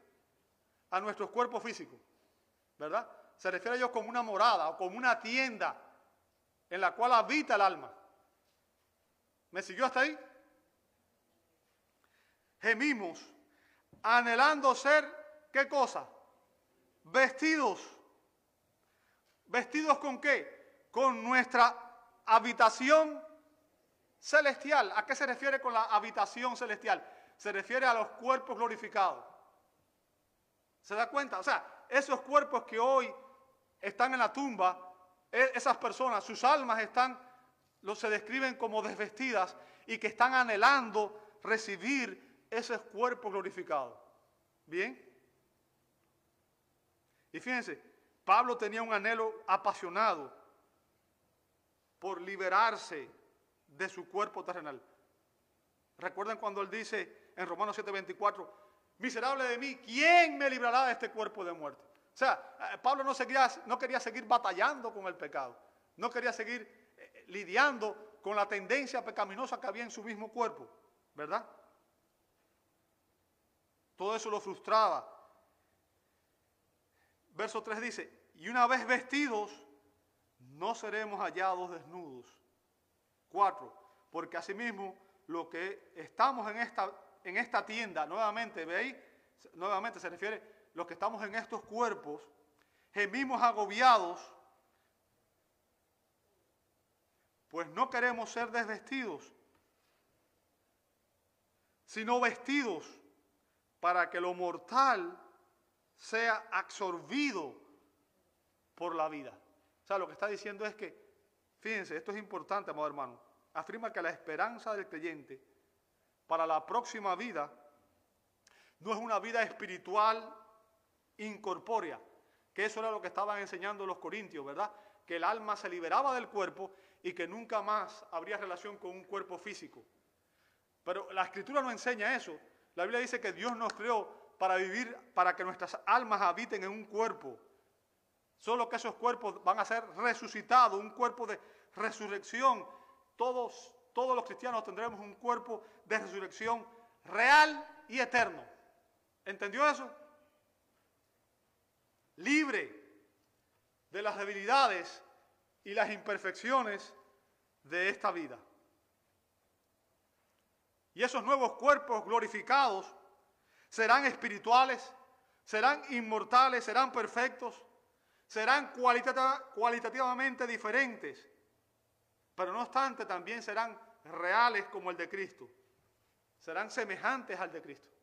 Speaker 1: A nuestros cuerpos físicos, ¿verdad? Se refiere a ellos como una morada o como una tienda en la cual habita el alma. ¿Me siguió hasta ahí? Gemimos, anhelando ser, ¿qué cosa? Vestidos. ¿Vestidos con qué? Con nuestra habitación celestial. ¿A qué se refiere con la habitación celestial? Se refiere a los cuerpos glorificados. ¿Se da cuenta? O sea, esos cuerpos que hoy están en la tumba, e, esas personas, sus almas están, se describen como desvestidas y que están anhelando recibir esos cuerpos glorificados. ¿Bien? Y fíjense, Pablo tenía un anhelo apasionado por liberarse de su cuerpo terrenal. Recuerden cuando él dice en Romanos 7:24, miserable de mí, ¿quién me librará de este cuerpo de muerte? O sea, eh, Pablo no, no quería seguir batallando con el pecado, no quería seguir eh, lidiando con la tendencia pecaminosa que había en su mismo cuerpo, ¿verdad? Todo eso lo frustraba. Verso 3 dice, y una vez vestidos, no seremos hallados desnudos. 4. Porque asimismo, lo que estamos en esta, en esta tienda, nuevamente, ¿veis? Nuevamente se refiere los que estamos en estos cuerpos, gemimos agobiados, pues no queremos ser desvestidos, sino vestidos para que lo mortal sea absorbido por la vida. O sea, lo que está diciendo es que, fíjense, esto es importante, amado hermano, afirma que la esperanza del creyente para la próxima vida no es una vida espiritual incorpórea, que eso era lo que estaban enseñando los corintios, ¿verdad? Que el alma se liberaba del cuerpo y que nunca más habría relación con un cuerpo físico. Pero la escritura no enseña eso. La Biblia dice que Dios nos creó para vivir, para que nuestras almas habiten en un cuerpo. Solo que esos cuerpos van a ser resucitados, un cuerpo de resurrección. Todos, todos los cristianos tendremos un cuerpo de resurrección real y eterno. ¿Entendió eso? libre de las debilidades y las imperfecciones de esta vida. Y esos nuevos cuerpos glorificados serán espirituales, serán inmortales, serán perfectos, serán cualitativamente diferentes, pero no obstante también serán reales como el de Cristo, serán semejantes al de Cristo.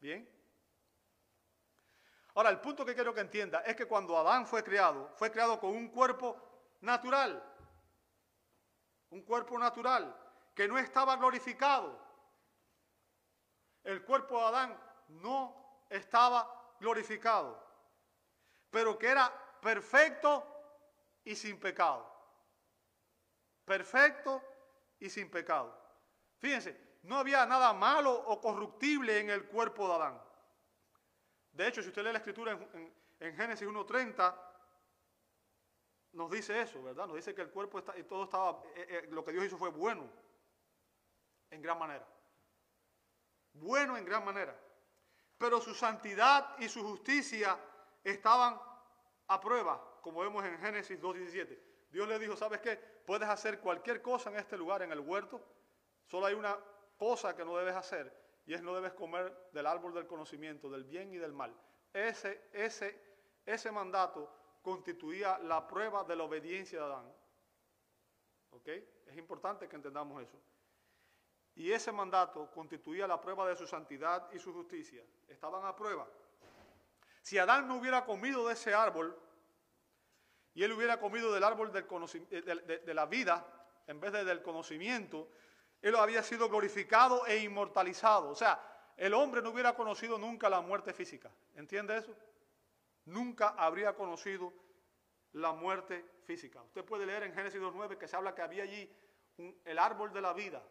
Speaker 1: ¿Bien? Ahora, el punto que quiero que entienda es que cuando Adán fue creado, fue creado con un cuerpo natural. Un cuerpo natural que no estaba glorificado. El cuerpo de Adán no estaba glorificado, pero que era perfecto y sin pecado. Perfecto y sin pecado. Fíjense, no había nada malo o corruptible en el cuerpo de Adán. De hecho, si usted lee la escritura en, Génesis 1.30, nos dice eso, ¿verdad? Nos dice que el cuerpo está, y todo estaba, eh, eh, lo que Dios hizo fue bueno, en gran manera. Bueno en gran manera. Pero su santidad y su justicia estaban a prueba, como vemos en Génesis 2.17. Dios le dijo, ¿sabes qué? Puedes hacer cualquier cosa en este lugar, en el huerto. Solo hay una cosa que no debes hacer y es no debes comer del árbol del conocimiento, del bien y del mal. Ese, ese, ese mandato constituía la prueba de la obediencia de Adán. ¿Ok? Es importante que entendamos eso. Y ese mandato constituía la prueba de su santidad y su justicia. Estaban a prueba. Si Adán no hubiera comido de ese árbol, y él hubiera comido del árbol del de, la vida, en vez de del conocimiento, él había sido glorificado e inmortalizado. O sea, el hombre no hubiera conocido nunca la muerte física. ¿Entiende eso? Nunca habría conocido la muerte física. Usted puede leer en Génesis 2.9 que se habla que había allí el árbol de la vida.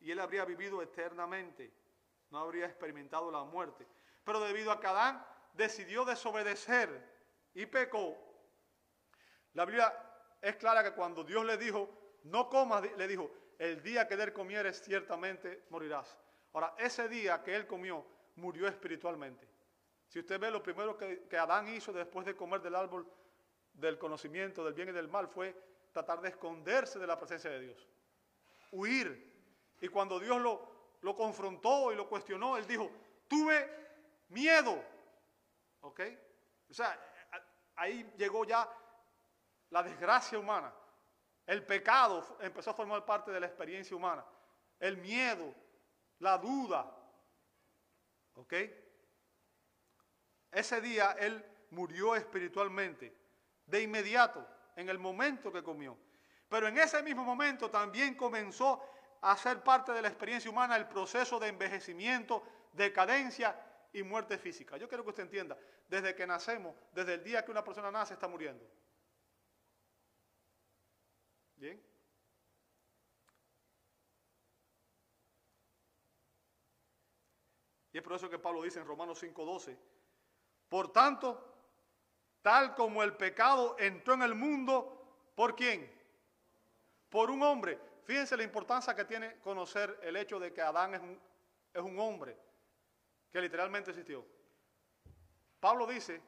Speaker 1: Y él habría vivido eternamente, no habría experimentado la muerte. Pero debido a que Adán decidió desobedecer y pecó, la Biblia es clara que cuando Dios le dijo, no comas, le dijo, el día que él comieres ciertamente morirás. Ahora, ese día que él comió, murió espiritualmente. Si usted ve lo primero que Adán hizo después de comer del árbol del conocimiento del bien y del mal fue tratar de esconderse de la presencia de Dios, huir. Y cuando Dios lo, lo confrontó y lo cuestionó, él dijo, tuve miedo. ¿Ok? O sea, ahí llegó ya la desgracia humana. El pecado empezó a formar parte de la experiencia humana. El miedo, la duda. ¿Ok? Ese día él murió espiritualmente, de inmediato, en el momento que comió. Pero en ese mismo momento también comenzó a ser parte de la experiencia humana el proceso de envejecimiento, decadencia y muerte física. Yo quiero que usted entienda, desde que nacemos, desde el día que una persona nace, está muriendo. ¿Bien? Y es por eso que Pablo dice en Romanos 5:12, por tanto, tal como el pecado entró en el mundo, ¿por quién? Por un hombre. Fíjense la importancia que tiene conocer el hecho de que Adán es un, es un hombre que literalmente existió. Pablo dice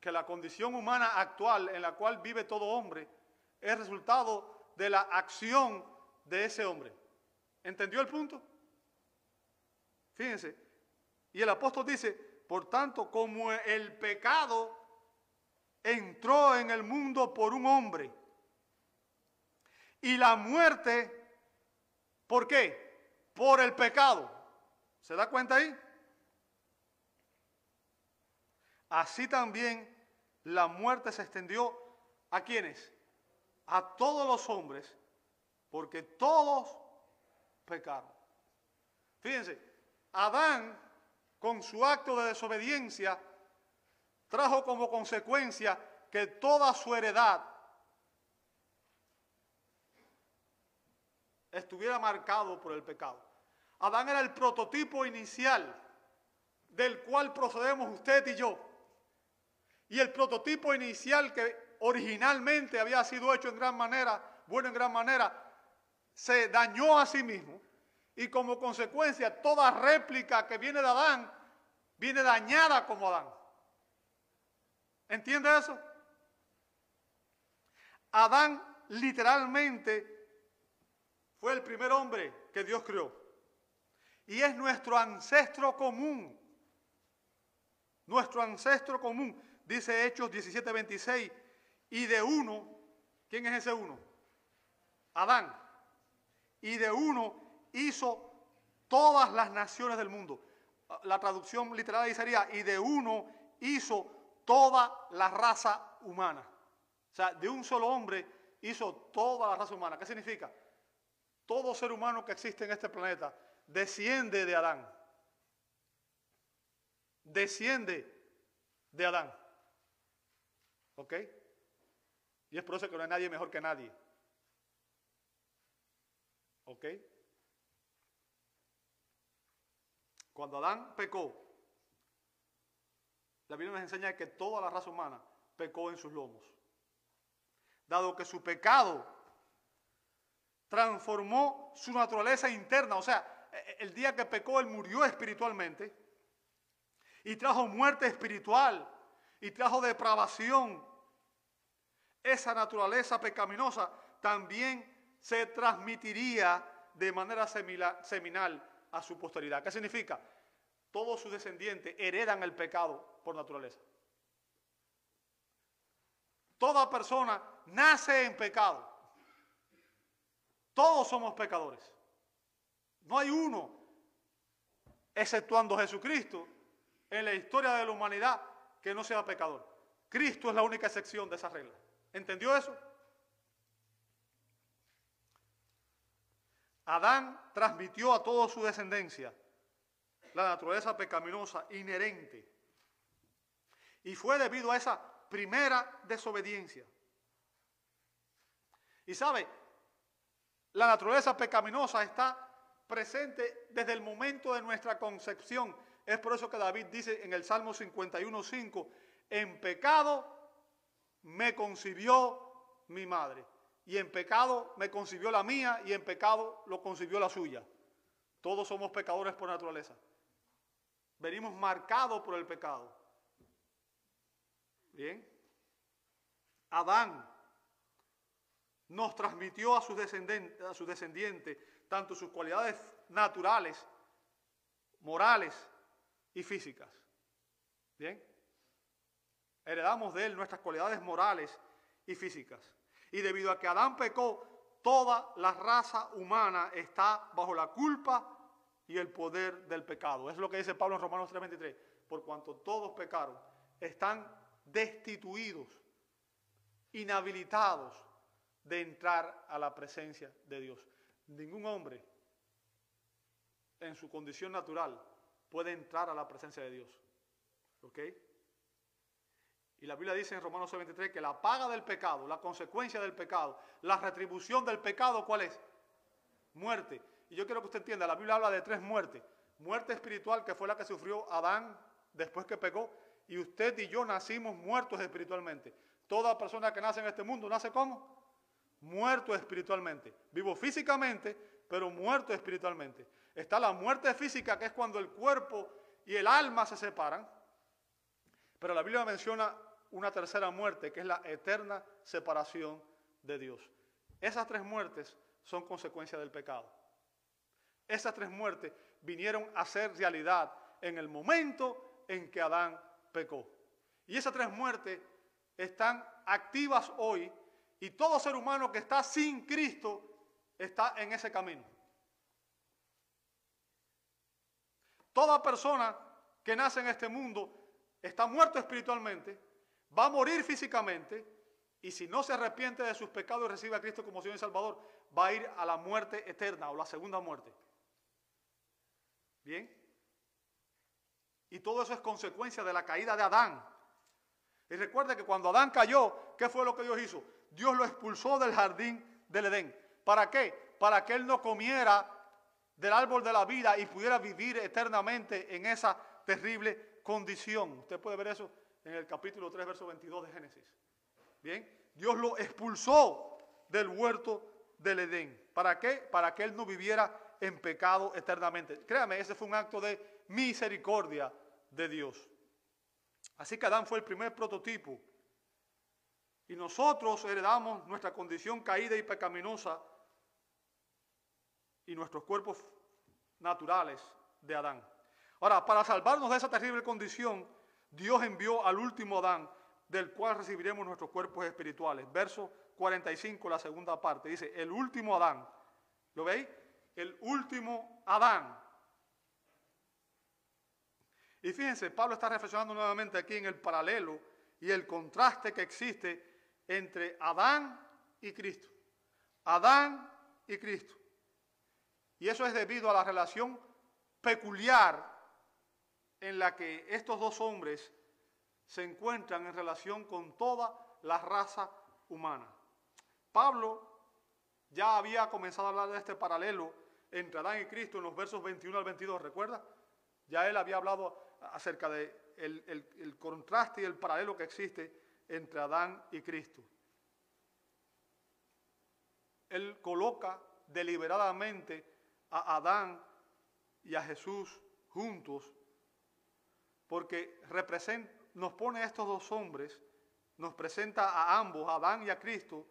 Speaker 1: que la condición humana actual en la cual vive todo hombre es resultado de la acción de ese hombre. ¿Entendió el punto? Fíjense. Y el apóstol dice, por tanto, como el pecado entró en el mundo por un hombre y la muerte, ¿por qué? Por el pecado. ¿Se da cuenta ahí? Así también la muerte se extendió a quienes? A todos los hombres, porque todos pecaron. Fíjense, Adán, con su acto de desobediencia, trajo como consecuencia que toda su heredad estuviera marcado por el pecado. Adán era el prototipo inicial del cual procedemos usted y yo. Y el prototipo inicial que originalmente había sido hecho en gran manera, bueno en gran manera, se dañó a sí mismo. Y como consecuencia, toda réplica que viene de Adán viene dañada como Adán. ¿Entiende eso? Adán literalmente fue el primer hombre que Dios creó. Y es nuestro ancestro común. Nuestro ancestro común. Dice Hechos 17:26. Y de uno, ¿quién es ese uno? Adán. Y de uno hizo todas las naciones del mundo. La traducción literal sería, y de uno hizo toda la raza humana. O sea, de un solo hombre hizo toda la raza humana. ¿Qué significa? Todo ser humano que existe en este planeta desciende de Adán. Desciende de Adán. ¿Ok? Y es por eso que no hay nadie mejor que nadie. ¿Ok? Cuando Adán pecó, la Biblia nos enseña que toda la raza humana pecó en sus lomos. Dado que su pecado transformó su naturaleza interna, o sea, e, e, el día que pecó él murió espiritualmente y trajo muerte espiritual y trajo depravación. Esa naturaleza pecaminosa también se transmitiría de manera seminal a su posteridad. ¿Qué significa? Todos sus descendientes heredan el pecado por naturaleza. Toda persona nace en pecado. Todos somos pecadores. No hay uno, exceptuando Jesucristo, en la historia de la humanidad que no sea pecador. Cristo es la única excepción de esa regla. ¿Entendió eso? Adán transmitió a toda su descendencia la naturaleza pecaminosa inherente y fue debido a esa primera desobediencia. Y sabe, la naturaleza pecaminosa está presente desde el momento de nuestra concepción. Es por eso que David dice en el Salmo 51.5, en pecado me concibió mi madre, y en pecado me concibió la mía, y en pecado lo concibió la suya. Todos somos pecadores por naturaleza. Venimos marcados por el pecado. Bien. Adán nos transmitió a sus descendientes, a sus descendientes tanto sus cualidades naturales, morales y físicas. Bien. Heredamos de él nuestras cualidades morales y físicas. Y debido a que Adán pecó, toda la raza humana está bajo la culpa y el poder del pecado. Es lo que dice Pablo en Romanos 3:23. Por cuanto todos pecaron, están destituidos, inhabilitados de entrar a la presencia de Dios. Ningún hombre en su condición natural puede entrar a la presencia de Dios. ¿Ok? Y la Biblia dice en Romanos 23 que la paga del pecado, la consecuencia del pecado, la retribución del pecado, ¿cuál es? Muerte. Y yo quiero que usted entienda, la Biblia habla de tres muertes. Muerte espiritual, que fue la que sufrió Adán después que pecó, y usted y yo nacimos muertos espiritualmente. Toda persona que nace en este mundo nace como muerto espiritualmente. Vivo físicamente, pero muerto espiritualmente. Está la muerte física, que es cuando el cuerpo y el alma se separan. Pero la Biblia menciona una tercera muerte, que es la eterna separación de Dios. Esas tres muertes son consecuencia del pecado. Esas tres muertes vinieron a ser realidad en el momento en que Adán pecó. Y esas tres muertes están activas hoy y todo ser humano que está sin Cristo está en ese camino. Toda persona que nace en este mundo está muerto espiritualmente, va a morir físicamente y si no se arrepiente de sus pecados y recibe a Cristo como Señor y Salvador, va a ir a la muerte eterna o la segunda muerte. ¿Bien? Y todo eso es consecuencia de la caída de Adán. Y recuerde que cuando Adán cayó, ¿qué fue lo que Dios hizo? Dios lo expulsó del jardín del Edén. ¿Para qué? Para que él no comiera del árbol de la vida y pudiera vivir eternamente en esa terrible condición. Usted puede ver eso en el capítulo 3, verso 22 de Génesis. Bien, Dios lo expulsó del huerto del Edén. ¿Para qué? Para que él no viviera en pecado eternamente. Créame, ese fue un acto de misericordia de Dios. Así que Adán fue el primer prototipo y nosotros heredamos nuestra condición caída y pecaminosa y nuestros cuerpos naturales de Adán. Ahora, para salvarnos de esa terrible condición, Dios envió al último Adán, del cual recibiremos nuestros cuerpos espirituales. Verso 45, la segunda parte, dice, el último Adán. ¿Lo veis? El último Adán. Y fíjense, Pablo está reflexionando nuevamente aquí en el paralelo y el contraste que existe entre Adán y Cristo. Adán y Cristo. Y eso es debido a la relación peculiar en la que estos dos hombres se encuentran en relación con toda la raza humana. Pablo ya había comenzado a hablar de este paralelo entre Adán y Cristo en los versos 21 al 22, ¿recuerda? Ya él había hablado acerca del de el contraste y el paralelo que existe entre Adán y Cristo. Él coloca deliberadamente a Adán y a Jesús juntos porque nos pone a estos dos hombres, nos presenta a ambos, a Adán y a Cristo,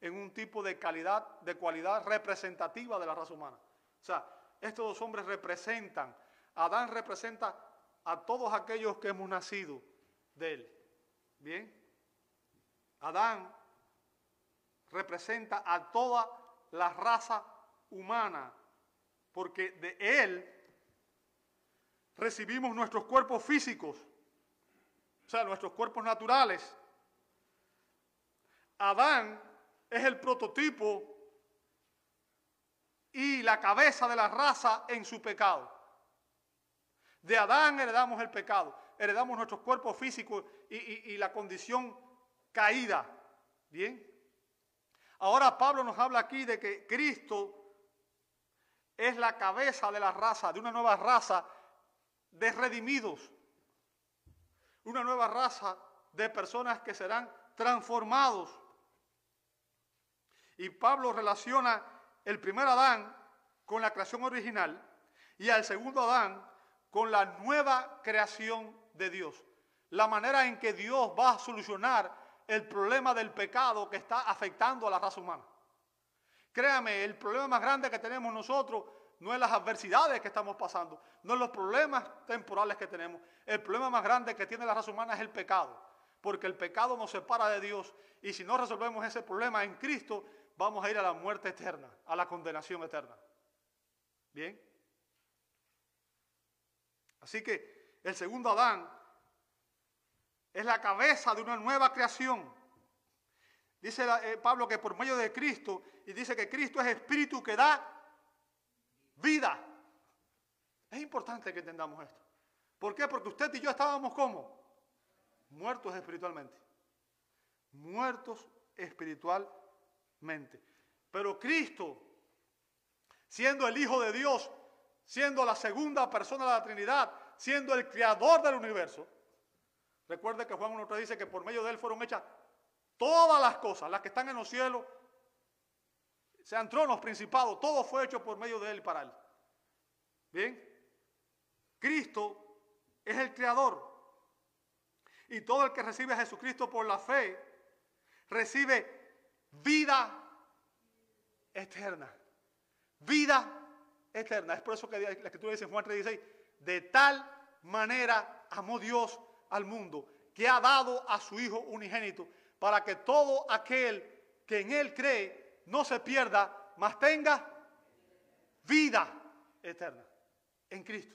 Speaker 1: en un tipo de calidad, de cualidad representativa de la raza humana. O sea, estos dos hombres representan, Adán representa a todos aquellos que hemos nacido de él. ¿Bien? Adán representa a toda la raza humana, porque de él recibimos nuestros cuerpos físicos, o sea, nuestros cuerpos naturales. Adán es el prototipo y la cabeza de la raza en su pecado. De Adán heredamos el pecado, heredamos nuestros cuerpos físicos y, y la condición caída. Bien. Ahora Pablo nos habla aquí de que Cristo es la cabeza de la raza, de una nueva raza de redimidos, una nueva raza de personas que serán transformados. Y Pablo relaciona el primer Adán con la creación original y al segundo Adán con la nueva creación de Dios. La manera en que Dios va a solucionar el problema del pecado que está afectando a la raza humana. Créame, el problema más grande que tenemos nosotros no es las adversidades que estamos pasando, no es los problemas temporales que tenemos. El problema más grande que tiene la raza humana es el pecado, porque el pecado nos separa de Dios y si no resolvemos ese problema en Cristo, vamos a ir a la muerte eterna, a la condenación eterna. ¿Bien? Así que el segundo Adán es la cabeza de una nueva creación. Dice eh, Pablo que por medio de Cristo, y dice que Cristo es espíritu que da vida. Es importante que entendamos esto. ¿Por qué? Porque usted y yo estábamos como muertos espiritualmente. Muertos espiritualmente. Pero Cristo, siendo el Hijo de Dios, siendo la segunda persona de la Trinidad, siendo el creador del universo, recuerde que Juan 1.3 dice que por medio de él fueron hechas todas las cosas, las que están en los cielos, sean tronos, principados, todo fue hecho por medio de él para él. Bien, Cristo es el creador. Y todo el que recibe a Jesucristo por la fe, recibe vida eterna. Vida eterna. Es por eso que la Escritura dice en Juan 3:16, de tal manera amó Dios al mundo, que ha dado a su Hijo unigénito, para que todo aquel que en Él cree no se pierda, mas tenga vida eterna en Cristo.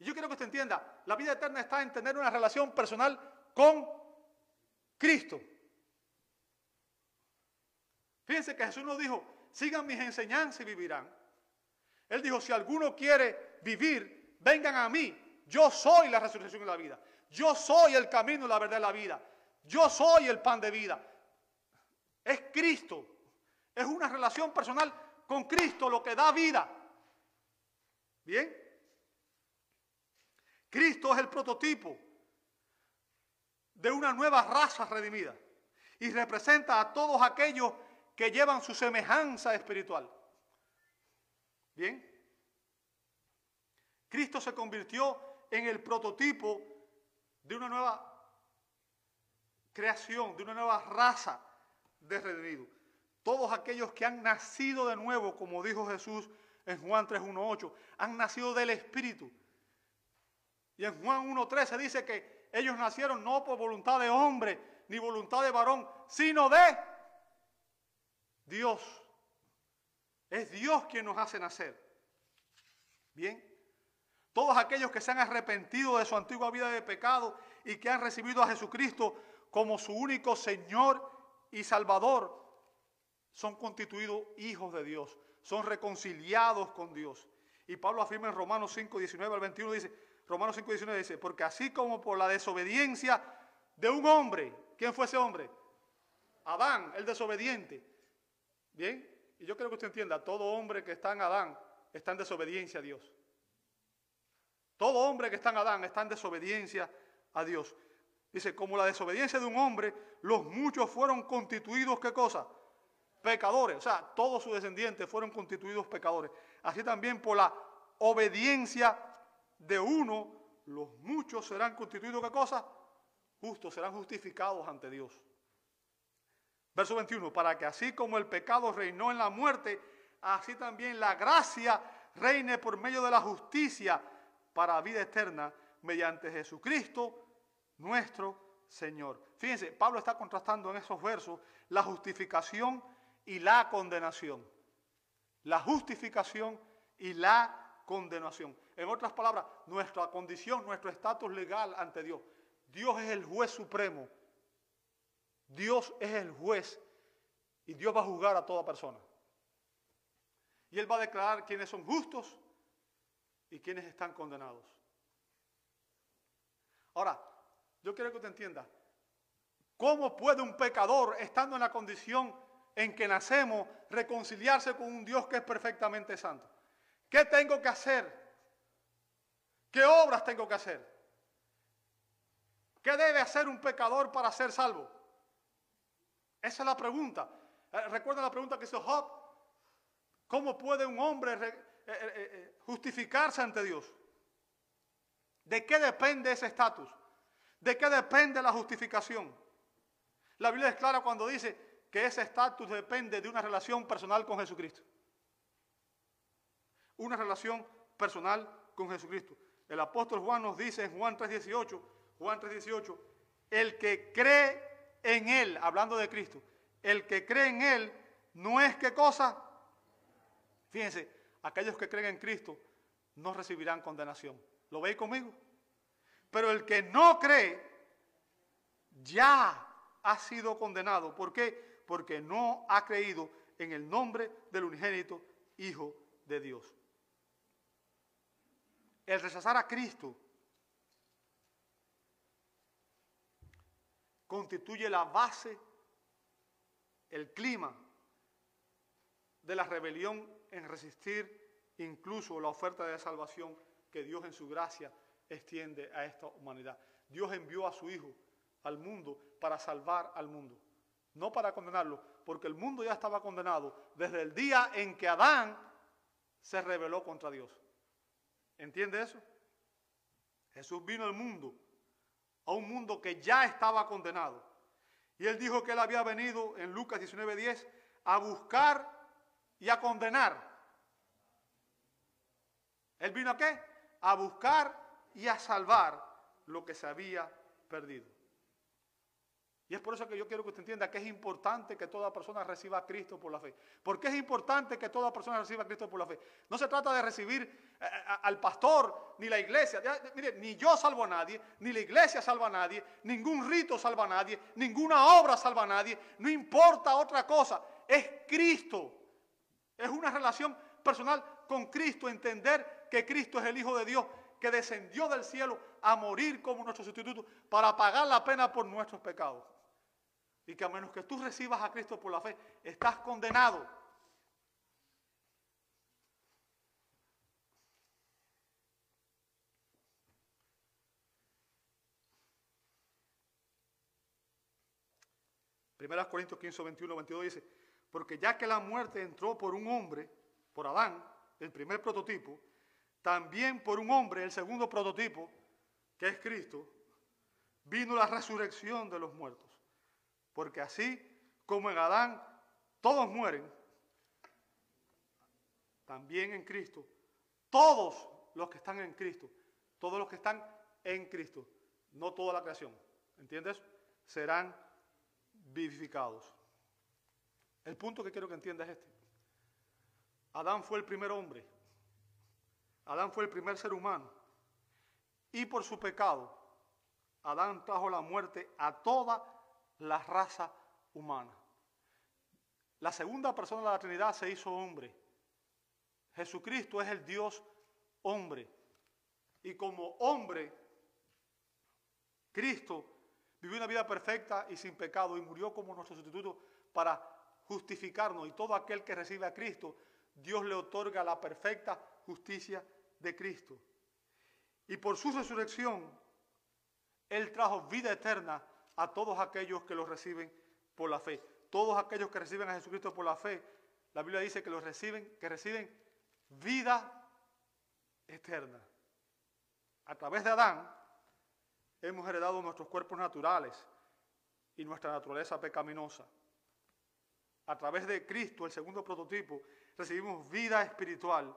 Speaker 1: Y yo quiero que usted entienda, la vida eterna está en tener una relación personal con Cristo. Fíjense que Jesús nos dijo, sigan mis enseñanzas y vivirán. Él dijo, si alguno quiere vivir, vengan a mí. Yo soy la resurrección y la vida. Yo soy el camino, la verdad y la vida. Yo soy el pan de vida. Es Cristo. Es una relación personal con Cristo lo que da vida. ¿Bien? Cristo es el prototipo de una nueva raza redimida y representa a todos aquellos que llevan su semejanza espiritual. Bien. Cristo se convirtió en el prototipo de una nueva creación, de una nueva raza de redimidos. Todos aquellos que han nacido de nuevo, como dijo Jesús en Juan 3.1.8, han nacido del Espíritu. Y en Juan 1.13 dice que ellos nacieron no por voluntad de hombre, ni voluntad de varón, sino de Dios. Es Dios quien nos hace nacer. Bien. Todos aquellos que se han arrepentido de su antigua vida de pecado y que han recibido a Jesucristo como su único Señor y Salvador, son constituidos hijos de Dios, son reconciliados con Dios. Y Pablo afirma en Romanos 5, 19 al 21, dice, Romanos 5, 19 dice, porque así como por la desobediencia de un hombre, ¿quién fue ese hombre? Adán, el desobediente. Bien, y yo creo que usted entienda, todo hombre que está en Adán está en desobediencia a Dios. Todo hombre que está en Adán está en desobediencia a Dios. Dice, como la desobediencia de un hombre, los muchos fueron constituidos, ¿qué cosa? Pecadores. O sea, todos sus descendientes fueron constituidos pecadores. Así también por la obediencia de uno, los muchos serán constituidos, ¿qué cosa? Justos, serán justificados ante Dios. Verso 21, para que así como el pecado reinó en la muerte, así también la gracia reine por medio de la justicia para vida eterna mediante Jesucristo nuestro Señor. Fíjense, Pablo está contrastando en esos versos la justificación y la condenación. La justificación y la condenación. En otras palabras, nuestra condición, nuestro estatus legal ante Dios. Dios es el juez supremo Dios es el juez y Dios va a juzgar a toda persona. Y Él va a declarar quiénes son justos y quiénes están condenados. Ahora, yo quiero que usted entienda, ¿cómo puede un pecador, estando en la condición en que nacemos reconciliarse con un Dios que es perfectamente santo. ¿Qué tengo que hacer? ¿Qué obras tengo que hacer? ¿Qué debe hacer un pecador para ser salvo? Esa es la pregunta. Eh, Recuerda la pregunta que hizo Job. ¿Cómo puede un hombre eh, eh, justificarse ante Dios? ¿De qué depende ese estatus? ¿De qué depende la justificación? La Biblia es clara cuando dice que ese estatus depende de una relación personal con Jesucristo. Una relación personal con Jesucristo. El apóstol Juan nos dice en Juan 3:18, Juan 3:18, el que cree en Él, hablando de Cristo, el que cree en Él no es qué cosa. Fíjense, aquellos que creen en Cristo no recibirán condenación. ¿Lo veis conmigo? Pero el que no cree ya ha sido condenado. ¿Por qué? Porque no ha creído en el nombre del unigénito Hijo de Dios. El rechazar a Cristo constituye la base, el clima de la rebelión en resistir incluso la oferta de salvación que Dios en su gracia extiende a esta humanidad. Dios envió a su Hijo al mundo para salvar al mundo, no para condenarlo, porque el mundo ya estaba condenado desde el día en que Adán se rebeló contra Dios. ¿Entiende eso? Jesús vino al mundo, a un mundo que ya estaba condenado. Y él dijo que él había venido en Lucas 19:10 a buscar y a condenar. ¿Él vino a qué? A buscar y a salvar lo que se había perdido. Y es por eso que yo quiero que usted entienda que es importante que toda persona reciba a Cristo por la fe. ¿Por qué es importante que toda persona reciba a Cristo por la fe? No se trata de recibir eh, al pastor ni la iglesia. mire, ni yo salvo a nadie, ni la iglesia salva a nadie, ningún rito salva a nadie, ninguna obra salva a nadie. No importa otra cosa. Es Cristo. Es una relación personal con Cristo. Entender que Cristo es el Hijo de Dios que descendió del cielo a morir como nuestro sustituto para pagar la pena por nuestros pecados. Y que a menos que tú recibas a Cristo por la fe, estás condenado. Primeras Corintios 15, 21, 22 dice, porque ya que la muerte entró por un hombre, por Adán, el primer prototipo, también por un hombre, el segundo prototipo, que es Cristo, vino la resurrección de los muertos. Porque así como en Adán todos mueren, también en Cristo, todos los que están en Cristo, todos los que están en Cristo, no toda la creación, ¿entiendes? Serán vivificados. El punto que quiero que entiendas es este. Adán fue el primer hombre Adán fue el primer ser humano. Y por su pecado, Adán trajo la muerte a toda la raza humana. La segunda persona de la Trinidad se hizo hombre. Jesucristo es el Dios hombre. Y como hombre, Cristo vivió una vida perfecta y sin pecado y murió como nuestro sustituto para justificarnos. Y todo aquel que recibe a Cristo, Dios le otorga la perfecta justicia de Cristo. Y por su resurrección, Él trajo vida eterna a todos aquellos que lo reciben por la fe. Todos aquellos que reciben a Jesucristo por la fe, la Biblia dice que los reciben, que reciben vida eterna. A través de Adán hemos heredado nuestros cuerpos naturales y nuestra naturaleza pecaminosa. A través de Cristo, el segundo prototipo, recibimos vida espiritual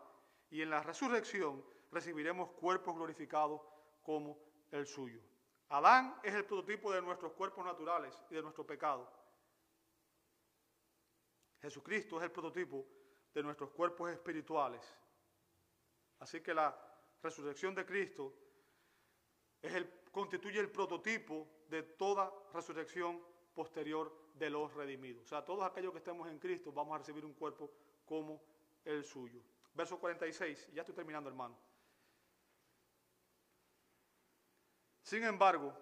Speaker 1: y en la resurrección recibiremos cuerpos glorificados como el suyo. Adán es el prototipo de nuestros cuerpos naturales y de nuestro pecado. Jesucristo es el prototipo de nuestros cuerpos espirituales. Así que la resurrección de Cristo constituye el prototipo de toda resurrección posterior de los redimidos. O sea, todos aquellos que estemos en Cristo vamos a recibir un cuerpo como el suyo verso 46, ya estoy terminando hermano. Sin embargo,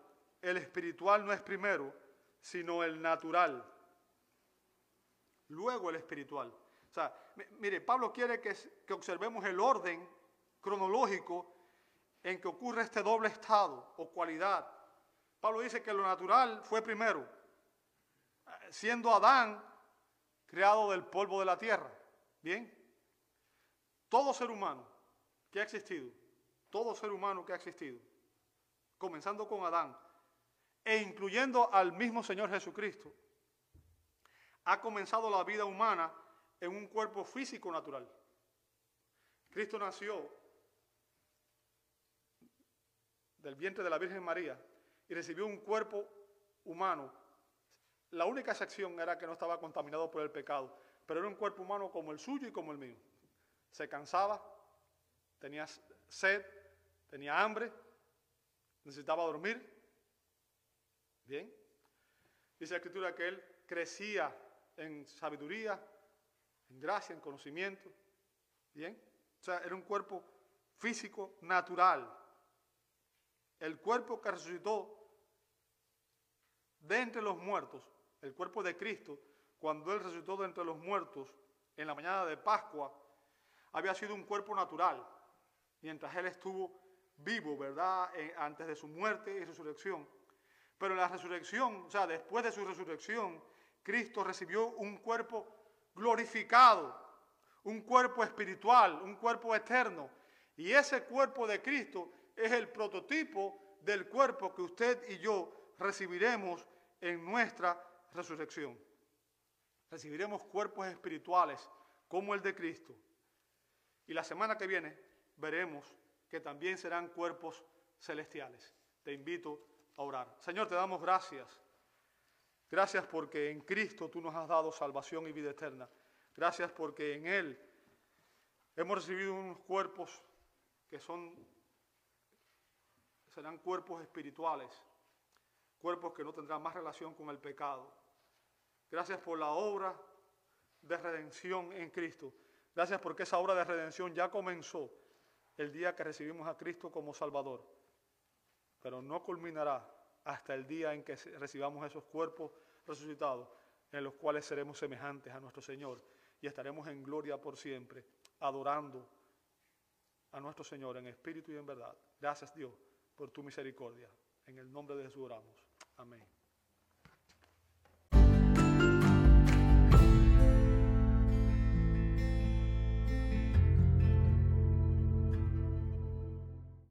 Speaker 1: el espiritual no es primero, sino el natural. luego el espiritual. O sea, mire, Pablo quiere que, que observemos el orden cronológico en que ocurre este doble estado o cualidad. Pablo dice que lo natural fue primero, siendo Adán creado del polvo de la tierra. Bien, todo ser humano que ha existido, todo ser humano que ha existido, comenzando con Adán e incluyendo al mismo Señor Jesucristo, ha comenzado la vida humana en un cuerpo físico natural. Cristo nació del vientre de la Virgen María y recibió un cuerpo humano. La única excepción era que no estaba contaminado por el pecado, pero era un cuerpo humano como el suyo y como el mío. Se cansaba, tenía sed, tenía hambre, necesitaba dormir. Bien. Dice la escritura que él crecía en sabiduría, en gracia, en conocimiento. Bien. O sea, era un cuerpo físico natural. El cuerpo que resucitó de entre los muertos, el cuerpo de Cristo, cuando Él resucitó de entre los muertos en la mañana de Pascua, había sido un cuerpo natural, mientras Él estuvo vivo, ¿verdad?, eh, antes de su muerte y resurrección. Pero en la resurrección, o sea, después de su resurrección, Cristo recibió un cuerpo glorificado, un cuerpo espiritual, un cuerpo eterno. Y ese cuerpo de Cristo es el prototipo del cuerpo que usted y yo recibiremos en nuestra resurrección. Recibiremos cuerpos espirituales como el de Cristo. Y la semana que viene veremos que también serán cuerpos celestiales. Te invito a orar. Señor, te damos gracias. Gracias porque en Cristo tú nos has dado salvación y vida eterna. Gracias porque en Él hemos recibido unos cuerpos que son serán cuerpos espirituales cuerpos que no tendrán más relación con el pecado. Gracias por la obra de redención en Cristo. Gracias porque esa obra de redención ya comenzó el día que recibimos a Cristo como Salvador. Pero no culminará hasta el día en que recibamos esos cuerpos resucitados, en los cuales seremos semejantes a nuestro Señor y estaremos en gloria por siempre, adorando a nuestro Señor en espíritu y en verdad. Gracias Dios por tu misericordia. En el nombre de Jesús oramos. Amém.